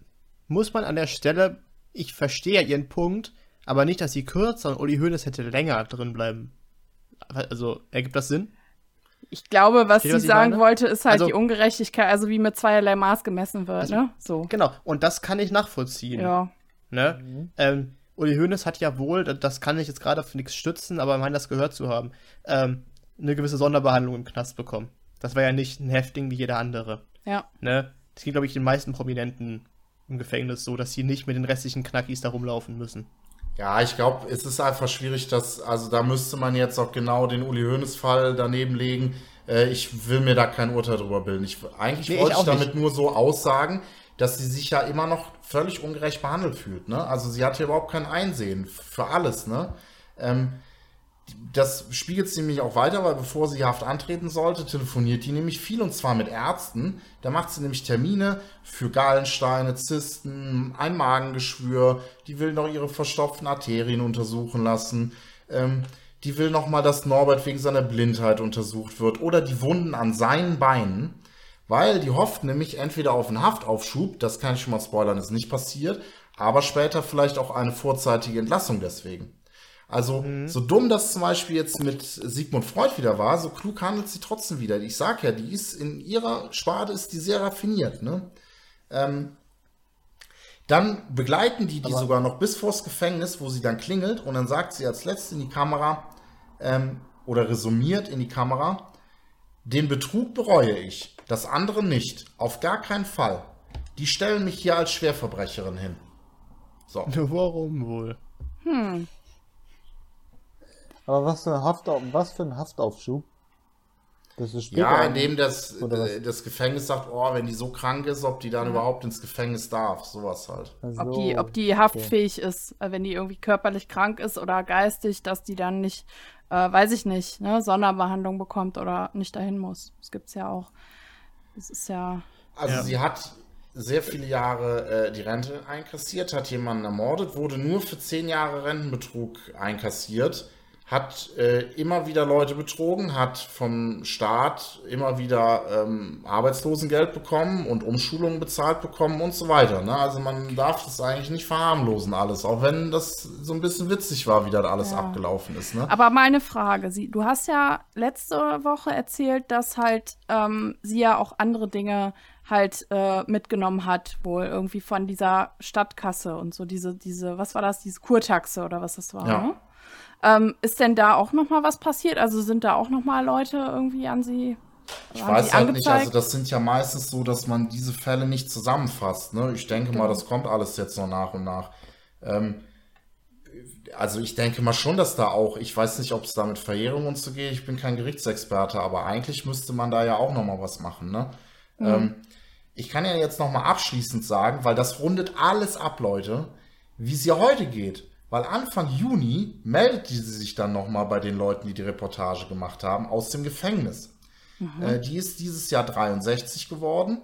Muss man an der Stelle, ich verstehe ihren Punkt, aber nicht, dass sie kürzer und Uli Hoeneß hätte länger drin bleiben. Also, ergibt das Sinn? Ich glaube, was sie sagen meine? wollte, ist halt also, die Ungerechtigkeit, also wie mit zweierlei Maß gemessen wird, also, ne? So. Genau, und das kann ich nachvollziehen. Ja. Ne? Mhm. Ähm, Uli Hoeneß hat ja wohl, das kann ich jetzt gerade auf nichts stützen, aber ich meine das gehört zu haben, ähm, eine gewisse Sonderbehandlung im Knast bekommen. Das war ja nicht ein Häftling wie jeder andere. Ja. Ne? Das ging, glaube ich, den meisten Prominenten im Gefängnis so, dass sie nicht mit den restlichen Knackis da rumlaufen müssen. Ja, ich glaube, es ist einfach schwierig, dass, also da müsste man jetzt auch genau den Uli Hoeneß-Fall daneben legen. Äh, ich will mir da kein Urteil drüber bilden. Ich, eigentlich nee, wollte ich, ich damit nicht. nur so aussagen, dass sie sich ja immer noch völlig ungerecht behandelt fühlt. Ne? Also sie hat ja überhaupt kein Einsehen für alles. Ne? Ähm, das spiegelt sie nämlich auch weiter, weil bevor sie Haft antreten sollte, telefoniert die nämlich viel und zwar mit Ärzten. Da macht sie nämlich Termine für Gallensteine, Zysten, ein Magengeschwür. Die will noch ihre verstopften Arterien untersuchen lassen. Ähm, die will noch mal, dass Norbert wegen seiner Blindheit untersucht wird oder die Wunden an seinen Beinen, weil die hofft nämlich entweder auf einen Haftaufschub, das kann ich schon mal spoilern, ist nicht passiert, aber später vielleicht auch eine vorzeitige Entlassung deswegen. Also, mhm. so dumm das zum Beispiel jetzt mit Sigmund Freud wieder war, so klug handelt sie trotzdem wieder. Ich sag ja, die ist in ihrer Sparte ist die sehr raffiniert, ne? Ähm, dann begleiten die die Aber sogar noch bis vors Gefängnis, wo sie dann klingelt und dann sagt sie als letzte in die Kamera ähm, oder resümiert in die Kamera, den Betrug bereue ich, das andere nicht, auf gar keinen Fall. Die stellen mich hier als Schwerverbrecherin hin. So. Warum wohl? Hm. Aber was für ein, Haftauf was für ein Haftaufschub? Das ist ja, indem das, äh, das Gefängnis sagt, oh, wenn die so krank ist, ob die dann ja. überhaupt ins Gefängnis darf. Sowas halt. Also, ob, die, ob die haftfähig okay. ist, wenn die irgendwie körperlich krank ist oder geistig, dass die dann nicht, äh, weiß ich nicht, ne, Sonderbehandlung bekommt oder nicht dahin muss. Das gibt's ja auch. Das ist ja. Also ja. sie hat sehr viele Jahre äh, die Rente einkassiert, hat jemanden ermordet, wurde nur für zehn Jahre Rentenbetrug einkassiert hat äh, immer wieder Leute betrogen, hat vom Staat immer wieder ähm, Arbeitslosengeld bekommen und Umschulungen bezahlt bekommen und so weiter. Ne? Also man darf das eigentlich nicht verharmlosen alles, auch wenn das so ein bisschen witzig war, wie das alles ja. abgelaufen ist. Ne? Aber meine Frage, sie, du hast ja letzte Woche erzählt, dass halt ähm, sie ja auch andere Dinge halt äh, mitgenommen hat, wohl irgendwie von dieser Stadtkasse und so diese, diese, was war das, diese Kurtaxe oder was das war, ja. ne? Ähm, ist denn da auch noch mal was passiert? Also sind da auch noch mal Leute irgendwie an sie ich weiß halt nicht, also das sind ja meistens so, dass man diese Fälle nicht zusammenfasst. Ne? Ich denke genau. mal, das kommt alles jetzt noch nach und nach. Ähm, also ich denke mal schon, dass da auch, ich weiß nicht, ob es da mit Verjährung und so geht, ich bin kein Gerichtsexperte, aber eigentlich müsste man da ja auch noch mal was machen. Ne? Mhm. Ähm, ich kann ja jetzt noch mal abschließend sagen, weil das rundet alles ab, Leute, wie es ja heute geht. Weil Anfang Juni meldete sie sich dann nochmal bei den Leuten, die die Reportage gemacht haben, aus dem Gefängnis. Mhm. Äh, die ist dieses Jahr 63 geworden.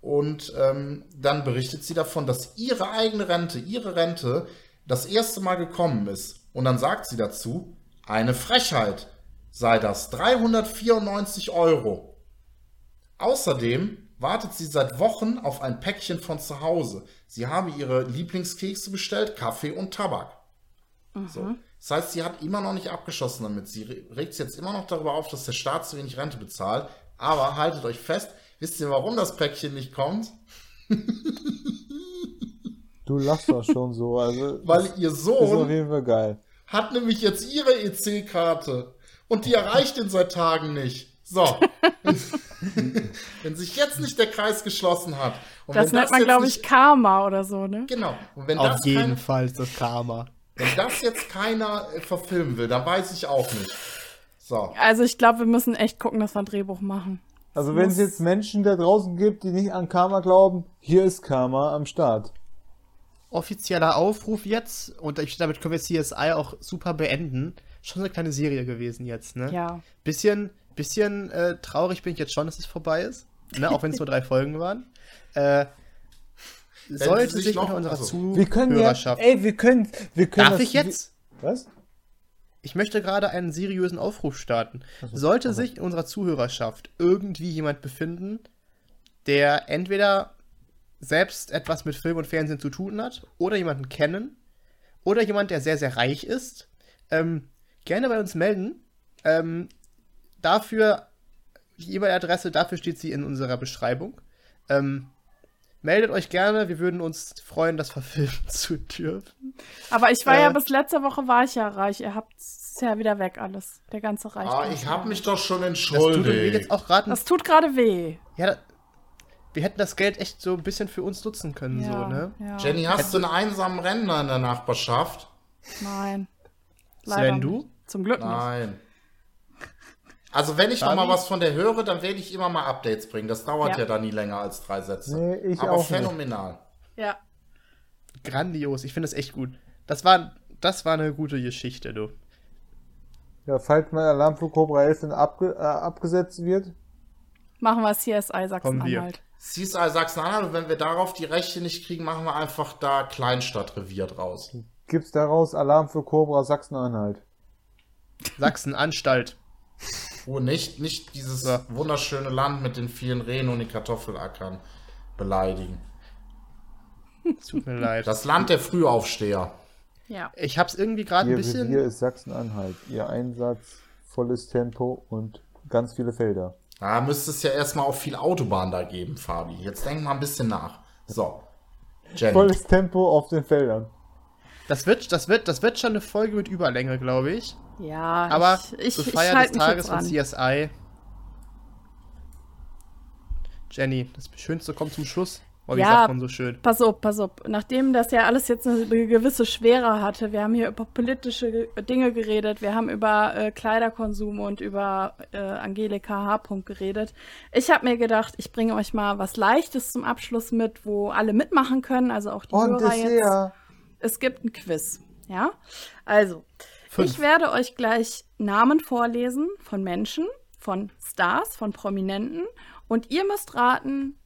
Und ähm, dann berichtet sie davon, dass ihre eigene Rente, ihre Rente, das erste Mal gekommen ist. Und dann sagt sie dazu, eine Frechheit sei das, 394 Euro. Außerdem wartet sie seit Wochen auf ein Päckchen von zu Hause. Sie habe ihre Lieblingskekse bestellt, Kaffee und Tabak. Mhm. So. Das heißt, sie hat immer noch nicht abgeschossen damit. Sie regt sich jetzt immer noch darüber auf, dass der Staat zu wenig Rente bezahlt. Aber haltet euch fest, wisst ihr, warum das Päckchen nicht kommt? du lachst doch schon so. Also, Weil ihr Sohn ist auf jeden Fall geil. hat nämlich jetzt ihre EC-Karte. Und die erreicht ihn seit Tagen nicht. So. wenn sich jetzt nicht der Kreis geschlossen hat. das nennt das man, glaube ich, Karma oder so, ne? Genau. Auf jeden Fall ist das Karma. Wenn das jetzt keiner äh, verfilmen will, dann weiß ich auch nicht. So. Also ich glaube, wir müssen echt gucken, dass wir ein Drehbuch machen. Also wenn es jetzt Menschen da draußen gibt, die nicht an Karma glauben, hier ist Karma am Start. Offizieller Aufruf jetzt, und ich, damit können wir CSI auch super beenden. Schon eine kleine Serie gewesen jetzt, ne? Ja. Bisschen, bisschen äh, traurig bin ich jetzt schon, dass es vorbei ist. Ne? Auch wenn es nur drei Folgen waren. Äh, sollte sich, unter unserer also, Zuhörerschaft. Ja, ey, wir können, wir können. Darf ich jetzt? Was? Ich möchte gerade einen seriösen Aufruf starten. Also, sollte also. sich in unserer Zuhörerschaft irgendwie jemand befinden, der entweder selbst etwas mit Film und Fernsehen zu tun hat oder jemanden kennen oder jemand, der sehr, sehr reich ist, ähm, gerne bei uns melden. Ähm, dafür, die E-Mail-Adresse, dafür steht sie in unserer Beschreibung. Ähm, meldet euch gerne. Wir würden uns freuen, das verfilmen zu dürfen. Aber ich war äh, ja bis letzte Woche war ich ja reich. Ihr habt es ja wieder weg alles. Der ganze Reich. Ah, ich habe mich doch schon entschuldigt. Das tut, jetzt auch grad, das tut gerade weh. Ja, wir hätten das Geld echt so ein bisschen für uns nutzen können, ja, so, ne? Ja. Jenny, hast Hätt du einen einsamen Rentner in der Nachbarschaft? Nein. Leider Sven, du? Zum Glück nicht. Nein. Also wenn ich Fabi? noch mal was von der höre, dann werde ich immer mal Updates bringen. Das dauert ja, ja dann nie länger als drei Sätze. Nee, ich Aber auch phänomenal. Nicht. Ja. Grandios. Ich finde es echt gut. Das war, das war eine gute Geschichte, du. Ja, falls mal Alarm für Cobra 11 dann abge äh, abgesetzt wird. Machen wir CSI Sachsen-Anhalt. CSI Sachsen-Anhalt und wenn wir darauf die Rechte nicht kriegen, machen wir einfach da Kleinstadtrevier draus. Gibt's daraus Alarm für Cobra Sachsen-Anhalt? Sachsen-Anstalt. Wo nicht, nicht dieses ja. wunderschöne Land mit den vielen Rehen und den Kartoffelackern beleidigen. Tut mir leid. Das Land der Frühaufsteher. Ja. Ich hab's irgendwie gerade ein bisschen. Hier ist Sachsen-Anhalt. Ihr Einsatz, volles Tempo und ganz viele Felder. Da müsste es ja erstmal auch viel Autobahn da geben, Fabi. Jetzt denk mal ein bisschen nach. So. Jenny. Volles Tempo auf den Feldern. Das wird, das wird, das wird schon eine Folge mit Überlänge, glaube ich. Ja, aber ich, zur Feier ich, ich des Tages von CSI. Jenny, das Schönste kommt zum Schluss. Oh, wie ja, sagt man so schön? Pass auf, pass auf. Nachdem das ja alles jetzt eine gewisse Schwere hatte, wir haben hier über politische Dinge geredet, wir haben über äh, Kleiderkonsum und über äh, Angelika H. geredet. Ich habe mir gedacht, ich bringe euch mal was Leichtes zum Abschluss mit, wo alle mitmachen können, also auch die und Hörer jetzt. Es gibt ein Quiz, ja? Also, Fünf. ich werde euch gleich Namen vorlesen von Menschen, von Stars, von Prominenten und ihr müsst raten,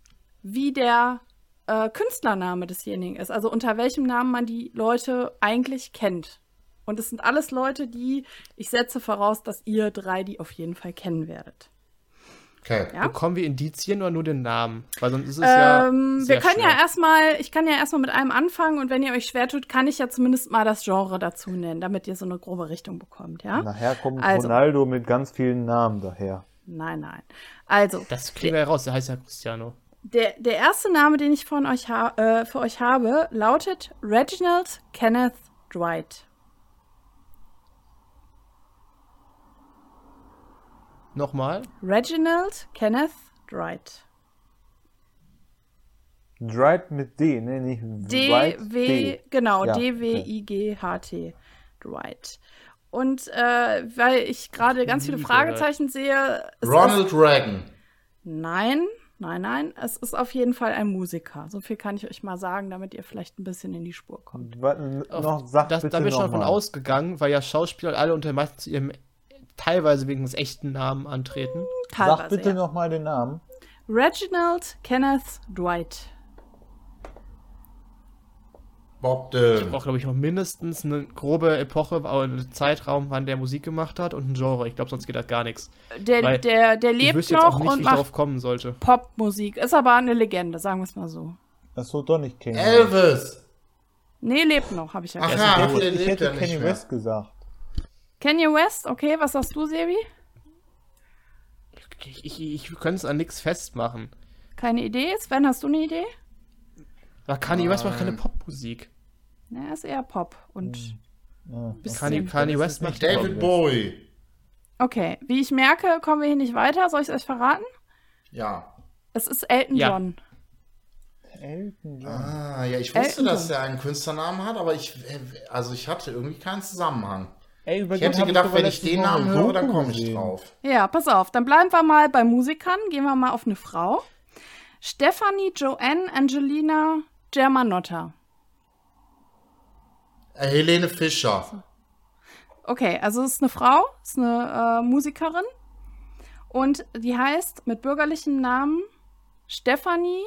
wie der äh, Künstlername desjenigen ist. Also unter welchem Namen man die Leute eigentlich kennt. Und es sind alles Leute, die, ich setze voraus, dass ihr drei die auf jeden Fall kennen werdet. Okay. Ja? Bekommen wir Indizien oder nur den Namen? Weil sonst ist es ähm, ja. wir können schwer. ja erstmal, ich kann ja erstmal mit einem anfangen und wenn ihr euch schwer tut, kann ich ja zumindest mal das Genre dazu nennen, damit ihr so eine grobe Richtung bekommt, ja? Nachher kommt also, Ronaldo mit ganz vielen Namen daher. Nein, nein. Also. Das kriegen wir ja raus, der heißt ja Cristiano. Der, der erste Name, den ich von euch äh, für euch habe, lautet Reginald Kenneth Dwight. Nochmal? Reginald Kenneth Dwight. Dwight mit D, ne? Nicht D, W, genau, ja, D-W-I-G-H-T. Dwight. Und äh, weil ich gerade ganz viele Fragezeichen sehe. Ronald Reagan. Nein, Nein, nein, es ist auf jeden Fall ein Musiker. So viel kann ich euch mal sagen, damit ihr vielleicht ein bisschen in die Spur kommt. Noch, sag das, da bin ich schon von ausgegangen, weil ja Schauspieler alle unter meistens ihrem teilweise wegen des echten Namen antreten. Teilweise, sag bitte ja. nochmal den Namen. Reginald Kenneth Dwight. Bob Dylan. Ich brauche, glaube ich, noch mindestens eine grobe Epoche, aber einen Zeitraum, wann der Musik gemacht hat und ein Genre. Ich glaube, sonst geht das gar nichts. Der, Weil der, der lebt ich noch nicht, und macht kommen sollte. Popmusik. Ist aber eine Legende, sagen wir es mal so. Das so doch nicht kennen. Elvis! Nee, lebt noch, habe ich ja gesagt. Ach ja, ich, ich hätte ja Kanye West gesagt. Kanye West, okay, was sagst du, Sebi? Ich, ich, ich könnte es an nichts festmachen. Keine Idee? Sven, hast du eine Idee? Aber Kanye West macht keine Popmusik. Na, er ist eher Pop und. Hm. Ja, Kanye, Kanye West macht David Bowie. Okay, wie ich merke, kommen wir hier nicht weiter. Soll ich es euch verraten? Ja. Es ist Elton ja. John. Elton John. Ah, ja, ich wusste, Elton dass er einen Künstlernamen hat, aber ich, also ich hatte irgendwie keinen Zusammenhang. Ey, ich hätte gedacht, wenn ich den Namen höre, dann komme ich drauf. Ja, pass auf, dann bleiben wir mal bei Musikern. Gehen wir mal auf eine Frau. Stephanie Joanne Angelina Germanotta. Äh, Helene Fischer. Okay, also es ist eine Frau, ist eine äh, Musikerin und die heißt mit bürgerlichem Namen Stephanie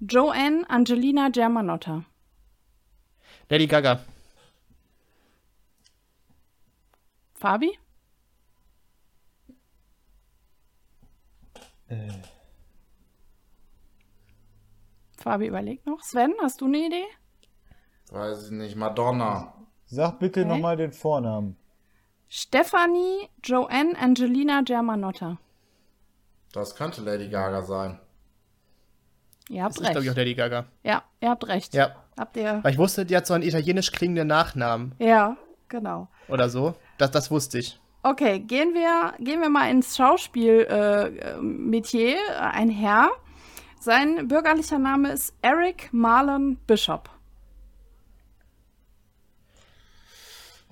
Joanne Angelina Germanotta. Lady Gaga. Fabi? Äh. Fabi überlegt noch. Sven, hast du eine Idee? Weiß ich nicht. Madonna. Sag bitte okay. nochmal den Vornamen. Stephanie Joanne Angelina Germanotta. Das könnte Lady Gaga sein. Ihr habt das recht. ist, glaube ich, auch Lady Gaga. Ja, ihr habt recht. Ja. Habt ihr. Weil ich wusste, die hat so einen italienisch klingenden Nachnamen. Ja, genau. Oder so. Das, das wusste ich. Okay, gehen wir, gehen wir mal ins Schauspiel-Metier. Äh, ein Herr, sein bürgerlicher Name ist Eric Marlon Bishop.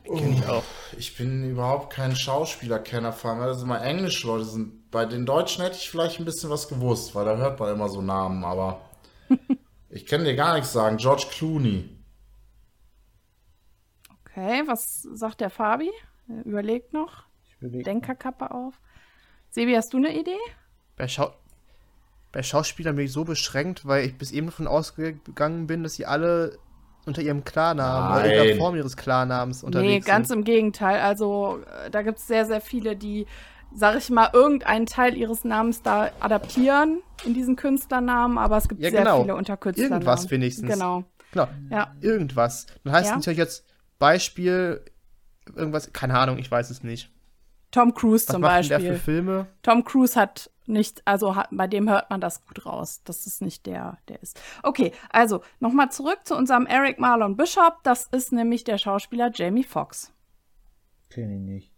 Kenn ich auch. Ich bin überhaupt kein Schauspielerkenner, vor allem weil das immer englische Leute sind. Bei den Deutschen hätte ich vielleicht ein bisschen was gewusst, weil da hört man immer so Namen, aber ich kann dir gar nichts sagen. George Clooney. Okay, was sagt der Fabi? Er überlegt noch. Denkerkappe auf. Sebi, hast du eine Idee? Bei, Schau bei Schauspielern bin ich so beschränkt, weil ich bis eben davon ausgegangen bin, dass sie alle unter ihrem Klarnamen oder Nein. irgendeiner Form ihres Klarnamens unterwegs Nee, ganz sind. im Gegenteil. Also äh, da gibt es sehr, sehr viele, die, sag ich mal, irgendeinen Teil ihres Namens da adaptieren in diesen Künstlernamen, aber es gibt Ja, sehr genau. viele unter Künstlernamen. Irgendwas wenigstens. Genau. Genau, Ja. irgendwas. Dann heißt Ja. es natürlich jetzt Beispiel, irgendwas, keine Ahnung, ich weiß es nicht. Tom Cruise Was zum macht denn der Beispiel. für Filme? Tom Cruise hat nicht, also hat, bei dem hört man das gut raus, dass es nicht der, der ist. Okay, also nochmal zurück zu unserem Eric Marlon Bishop. Das ist nämlich der Schauspieler Jamie Foxx. Kenn ich nicht.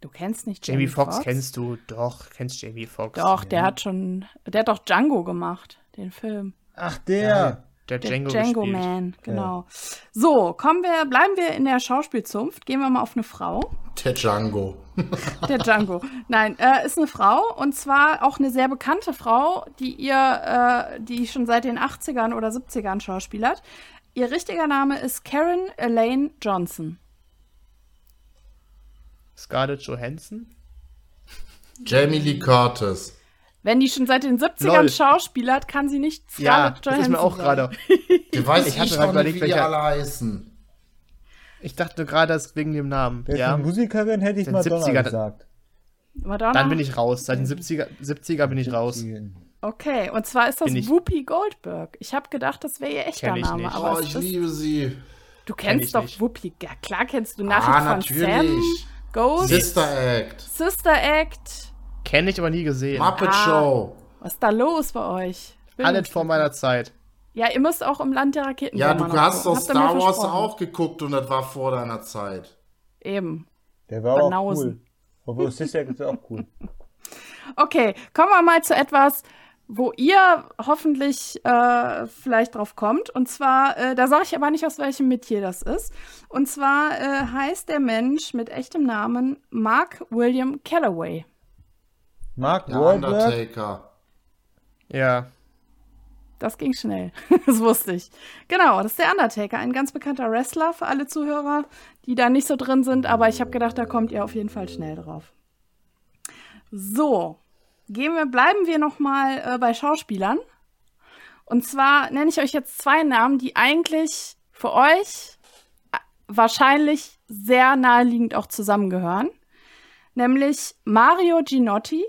Du kennst nicht Jamie Jamie, Foxx kennst du, doch, kennst Jamie Foxx. Doch, der hat schon, der hat doch Django gemacht, den Film. Ach, der. Der Der Django, Django, gespielt. Man, genau. So, kommen wir, bleiben wir in der Schauspielzunft. Gehen wir mal auf eine Frau. Der Django. Der Django. Nein, äh, ist eine Frau und zwar auch eine sehr bekannte Frau, die ihr, äh, die schon seit den 80ern oder 70ern schauspielert. Ihr richtiger Name ist Karen Elaine Johnson. Scarlett Johansson? Jamie Lee Curtis. Wenn die schon seit den 70ern Lol. schauspielert, kann sie nicht Ja, Scarlett das ist Johansson mir auch gerade. Ich weiß Ich hatte gerade doch überlegt, nicht, wie die welcher- alle heißen. Ich dachte gerade, das wegen dem Namen. Ist Ja, Musikerin, hätte ich Den Madonna 70er gesagt. Madonna? dann bin ich raus. Seit den 70er, 70er bin ich raus. Okay, und zwar ist das Whoopi Goldberg. Ich habe gedacht, das wäre ihr echter Kenn ich Name, nicht. aber Oh, es ich ist, liebe sie. du kenn kennst doch nicht. Whoopi. Ja, klar kennst du Nachricht Ah, von Sam, natürlich. Ghost, Sister Act. Sister Act. Kenne ich aber nie gesehen. Muppet Ah. Show. Was ist da los bei euch? Alles vor meiner Zeit. Ja, ihr müsst auch im Land der Raketen Ja, du hast doch Habt ihr mir Star Wars auch geguckt und das war vor deiner Zeit. Eben. Der war aber auch Banausen. cool. Obwohl, Sister ist auch cool. Okay, kommen wir mal zu etwas, wo ihr hoffentlich äh, vielleicht drauf kommt. Und zwar, äh, da sage ich aber nicht, aus welchem Metier das ist. Und zwar äh, heißt der Mensch mit echtem Namen Mark William Calloway. Mark Der Wahlberg. Undertaker. Ja. Das ging schnell. das wusste ich. Genau, das ist der Undertaker, ein ganz bekannter Wrestler für alle Zuhörer, die da nicht so drin sind, aber ich habe gedacht, da kommt ihr auf jeden Fall schnell drauf. So, gehen wir, bleiben wir noch mal äh, bei Schauspielern. Und zwar nenne ich euch jetzt zwei Namen, die eigentlich für euch äh, wahrscheinlich sehr naheliegend auch zusammengehören. Nämlich Mario Ginotti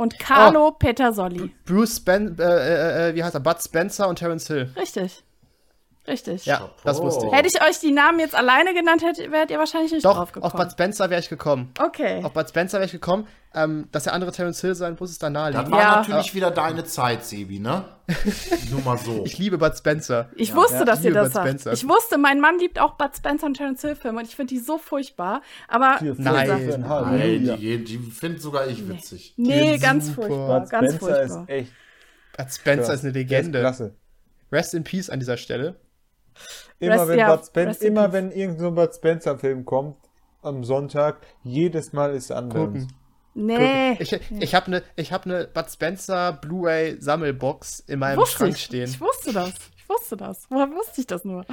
und Carlo Petersoli. Bruce Spen äh, äh, äh, wie heißt er? Bud Spencer und Terence Hill. Richtig. Richtig. Ja, das wusste ich. Hätte ich euch die Namen jetzt alleine genannt, hättet, wärt ihr wahrscheinlich nicht Doch, drauf auf gekommen. Bud Spencer wäre ich gekommen. okay. Auf Bud Spencer wäre ich gekommen. Ähm, dass der andere Terence Hill sein muss, ist dann Das naheliegend. war Ja. natürlich wieder deine Zeit, Sebi, ne? Nur mal so. Ich liebe Bud Spencer. Ich wusste, Ja, dass ich ihr das Bud sagt. Spencer. Ich wusste, mein Mann liebt auch Bud Spencer und Terence Hill Filme und ich finde die so furchtbar. Aber Für Nein. für ein Ey, Halleluja. die, die finde sogar ich witzig. nee, Die ganz super. furchtbar, Bud ganz Spencer furchtbar. ist echt Bud Spencer ist eine Legende. klasse. Rest in Peace an dieser Stelle. Immer Rest- wenn, ja, Bud Spen rest in immer wenn irgendein so Bud Spencer Film kommt am Sonntag, jedes Mal ist anders. Gucken. Nee, Ich, ich habe eine ich hab ne Bud Spencer Blu-ray Sammelbox in meinem wusste Schrank ich. stehen. Ich wusste das. Ich wusste das. Woher wusste ich das nur?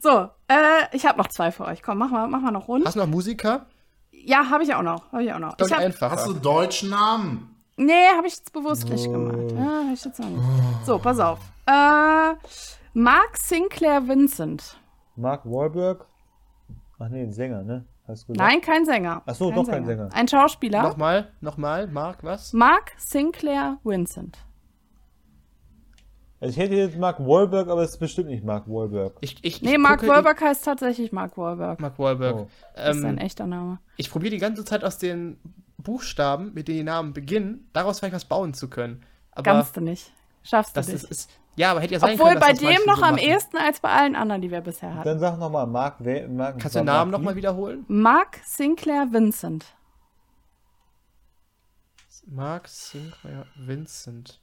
So, äh, ich habe noch zwei für euch. Komm, mach mal, mach mal noch rund. Hast du noch Musiker? Ja, habe ich auch noch. Habe ich auch noch. Das Ich ist hab, einfacher. Hast du deutschen Namen? Nee, habe ich jetzt bewusst nicht gemacht. Ja, hab ich jetzt auch nicht. So, pass auf. Äh, Mark Sinclair Vincent. Mark Wahlberg? Ach nee, ein Sänger, ne? Hast du gesagt? Nein, kein Sänger. Ach so, doch kein Sänger. Ein Schauspieler. Nochmal, nochmal, Mark, was? Mark Sinclair Vincent. Also ich hätte jetzt Mark Wahlberg, aber es ist bestimmt nicht Mark Wahlberg. Ich, ich, Nee, ich Mark gucke- Wahlberg heißt tatsächlich Mark Wahlberg. Mark Wahlberg. Oh. Das ist Ähm, echter Name. ich probiere die ganze Zeit aus den Buchstaben, mit denen die Namen beginnen, daraus vielleicht was bauen zu können. Aber Kannst du nicht. Schaffst du das nicht. ist, ist. Ja, aber hätte ja sein Obwohl können, bei das dem noch so am machen. ehesten als bei allen anderen, die wir bisher hatten. Dann sag nochmal Mark, Wa- Mark Kannst du den Namen nochmal wie? wiederholen? Mark Sinclair Vincent. Mark Sinclair Vincent.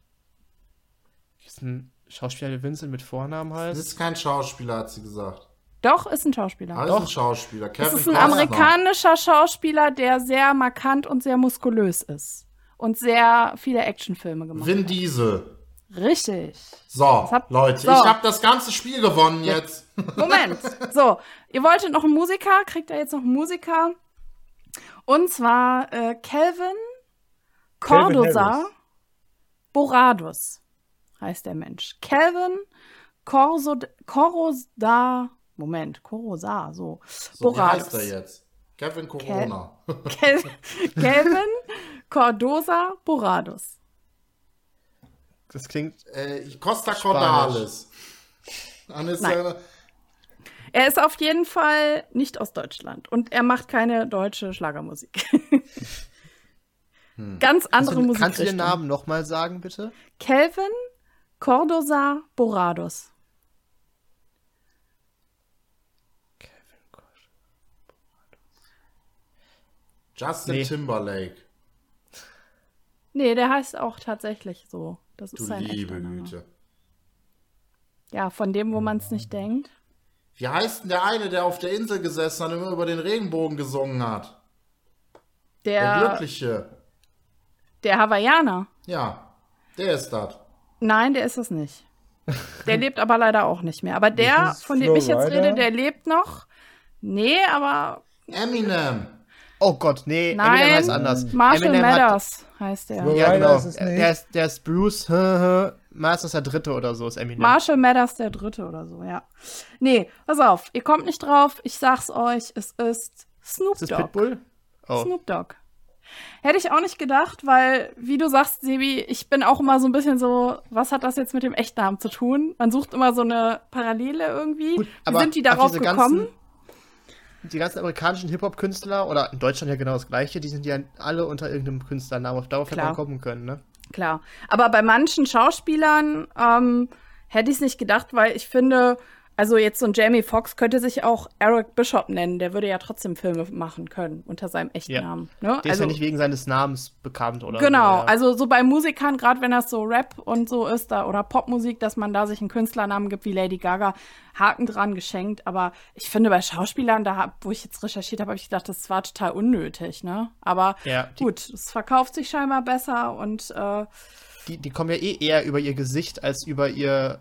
Ist ein Schauspieler, der Vincent mit Vornamen Das heißt? ist kein Schauspieler, hat sie gesagt. Doch, ist ein Schauspieler. Ah, ist Doch. ein Schauspieler. Kevin das ist ein Costner. amerikanischer Schauspieler, der sehr markant und sehr muskulös ist. Und sehr viele Actionfilme gemacht Vin hat. Vin Diesel. Richtig. So, hab, Leute, so. ich habe das ganze Spiel gewonnen jetzt. Moment. So, ihr wolltet noch einen Musiker, kriegt ihr jetzt noch einen Musiker. Und zwar äh, Calvin Cordosa Boradus heißt der Mensch. Calvin Corosda, Moment, Corosa, so. so Boradus. Wie heißt er jetzt? Kevin Corona. Kel Calvin Cordosa Boradus. Das klingt. Äh, Costa Cordalis. Nein. Er ist auf jeden Fall nicht aus Deutschland und er macht keine deutsche Schlagermusik. hm. Ganz andere Musik. Kannst du den Namen nochmal sagen, bitte? Kelvin Cordosa Borados. Justin nee. Timberlake. Nee, der heißt auch tatsächlich so. Das du liebe Güte. Ja, von dem, wo man es nicht denkt. Wie heißt denn der eine, der auf der Insel gesessen hat und immer über den Regenbogen gesungen hat? Der, der Glückliche. Der Hawaiianer. Ja, der ist das. Nein, der ist es nicht. Der lebt aber leider auch nicht mehr. Aber der, von dem ich jetzt rede, der lebt noch. Nee, aber. Eminem. Oh Gott, nee, Nein, Eminem heißt anders. Marshall Eminem Mathers hat, heißt der. Ja, genau. Ist der, ist, der ist Bruce Masters der Dritte oder so, ist Eminem. Marshall Mathers der Dritte oder so, ja. Nee, pass auf, ihr kommt nicht drauf. Ich sag's euch, es ist Snoop Dogg. Ist das Pitbull? Oh. Snoop Dogg. Hätte ich auch nicht gedacht, weil, wie du sagst, Sebi, ich bin auch immer so ein bisschen so, was hat das jetzt mit dem Echtnamen zu tun? Man sucht immer so eine Parallele irgendwie. Gut, Wie sind die darauf gekommen? Ganzen, die ganzen amerikanischen Hip-Hop-Künstler, oder in Deutschland ja genau das gleiche, die sind ja alle unter irgendeinem Künstlernamen, auf darauf hätte man kommen können, ne? Klar. Aber bei manchen Schauspielern ähm, hätte ich es nicht gedacht, weil ich finde, also jetzt so ein Jamie Foxx könnte sich auch Eric Bishop nennen, der würde ja trotzdem Filme machen können unter seinem echten ja. Namen. Ne? Der also, ist ja nicht wegen seines Namens bekannt oder Genau, ja. also so bei Musikern, gerade wenn das so Rap und so ist, da oder Popmusik, dass man da sich einen Künstlernamen gibt wie Lady Gaga, Haken dran geschenkt. Aber ich finde bei Schauspielern, da wo ich jetzt recherchiert habe, habe ich gedacht, das war total unnötig, ne? Aber ja, gut, es verkauft sich scheinbar besser und äh, die, die kommen ja eh eher über ihr Gesicht als über ihr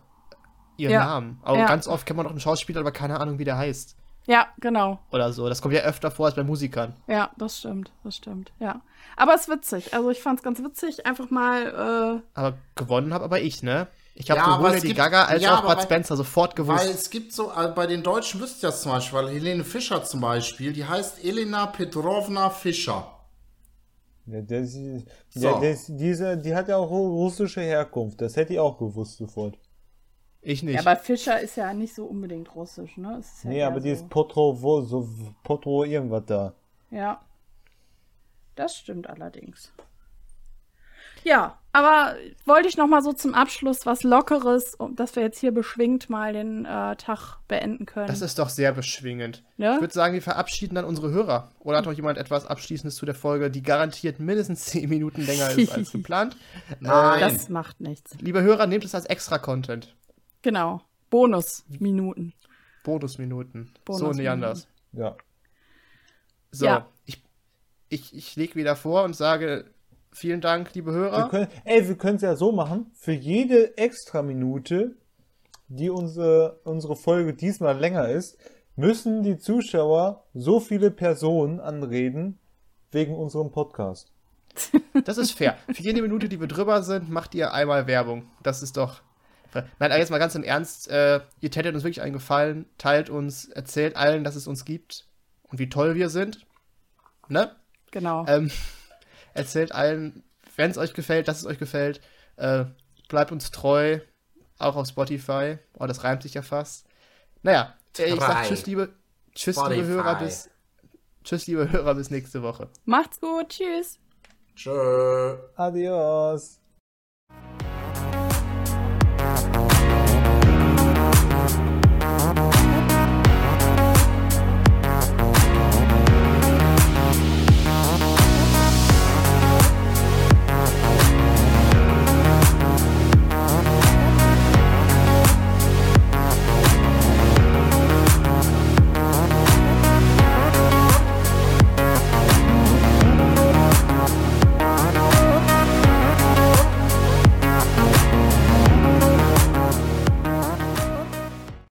ihren ja. Namen. Aber ja. ganz oft kennt man auch einen Schauspieler, aber keine Ahnung, wie der heißt. Ja, genau. Oder so. Das kommt ja öfter vor als bei Musikern. Ja, das stimmt, das stimmt, ja. Aber es ist witzig. Also ich fand es ganz witzig, einfach mal. Äh aber gewonnen habe aber ich, ne? Ich habe ja, sowohl Lady Gaga als ja, auch Bud Spencer sofort gewusst. Weil es gibt so, also bei den Deutschen wüsst ihr das zum Beispiel, weil Helene Fischer zum Beispiel, die heißt Elena Petrovna Fischer. Ja, der, so. ja, der, diese, die hat ja auch russische Herkunft. Das hätte ich auch gewusst sofort. Ich nicht. Ja, aber Fischer ist ja nicht so unbedingt russisch, ne? Ist ja nee, aber so. die ist Potro, wo, so Potro irgendwas da. Ja. Das stimmt allerdings. Ja, aber wollte ich noch mal so zum Abschluss was Lockeres, dass wir jetzt hier beschwingt mal den äh, Tag beenden können. Das ist doch sehr beschwingend. Ja? Ich würde sagen, wir verabschieden dann unsere Hörer. Oder hat noch jemand etwas Abschließendes zu der Folge, die garantiert mindestens 10 Minuten länger ist als geplant? Nein. Das macht nichts. Liebe Hörer, nehmt es als Extra-Content. Genau. Bonusminuten. Bonusminuten. Bonus so nicht anders. Ja. So, ja. ich, ich, ich lege wieder vor und sage vielen Dank, liebe Hörer. Wir können, ey, wir können es ja so machen, für jede extra Minute, die unsere, unsere Folge diesmal länger ist, müssen die Zuschauer so viele Personen anreden wegen unserem Podcast. Das ist fair. Für jede Minute, die wir drüber sind, macht ihr einmal Werbung. Das ist doch Nein, jetzt mal ganz im Ernst, äh, ihr tätet uns wirklich einen Gefallen, teilt uns, erzählt allen, dass es uns gibt und wie toll wir sind. Ne? Genau. Ähm, erzählt allen, wenn es euch gefällt, dass es euch gefällt. Äh, bleibt uns treu, auch auf Spotify. Oh, das reimt sich ja fast. Naja, äh, ich sag tschüss, liebe, tschüss, liebe Hörer, bis, tschüss, liebe Hörer, bis nächste Woche. Macht's gut, tschüss. Tschö. Adios.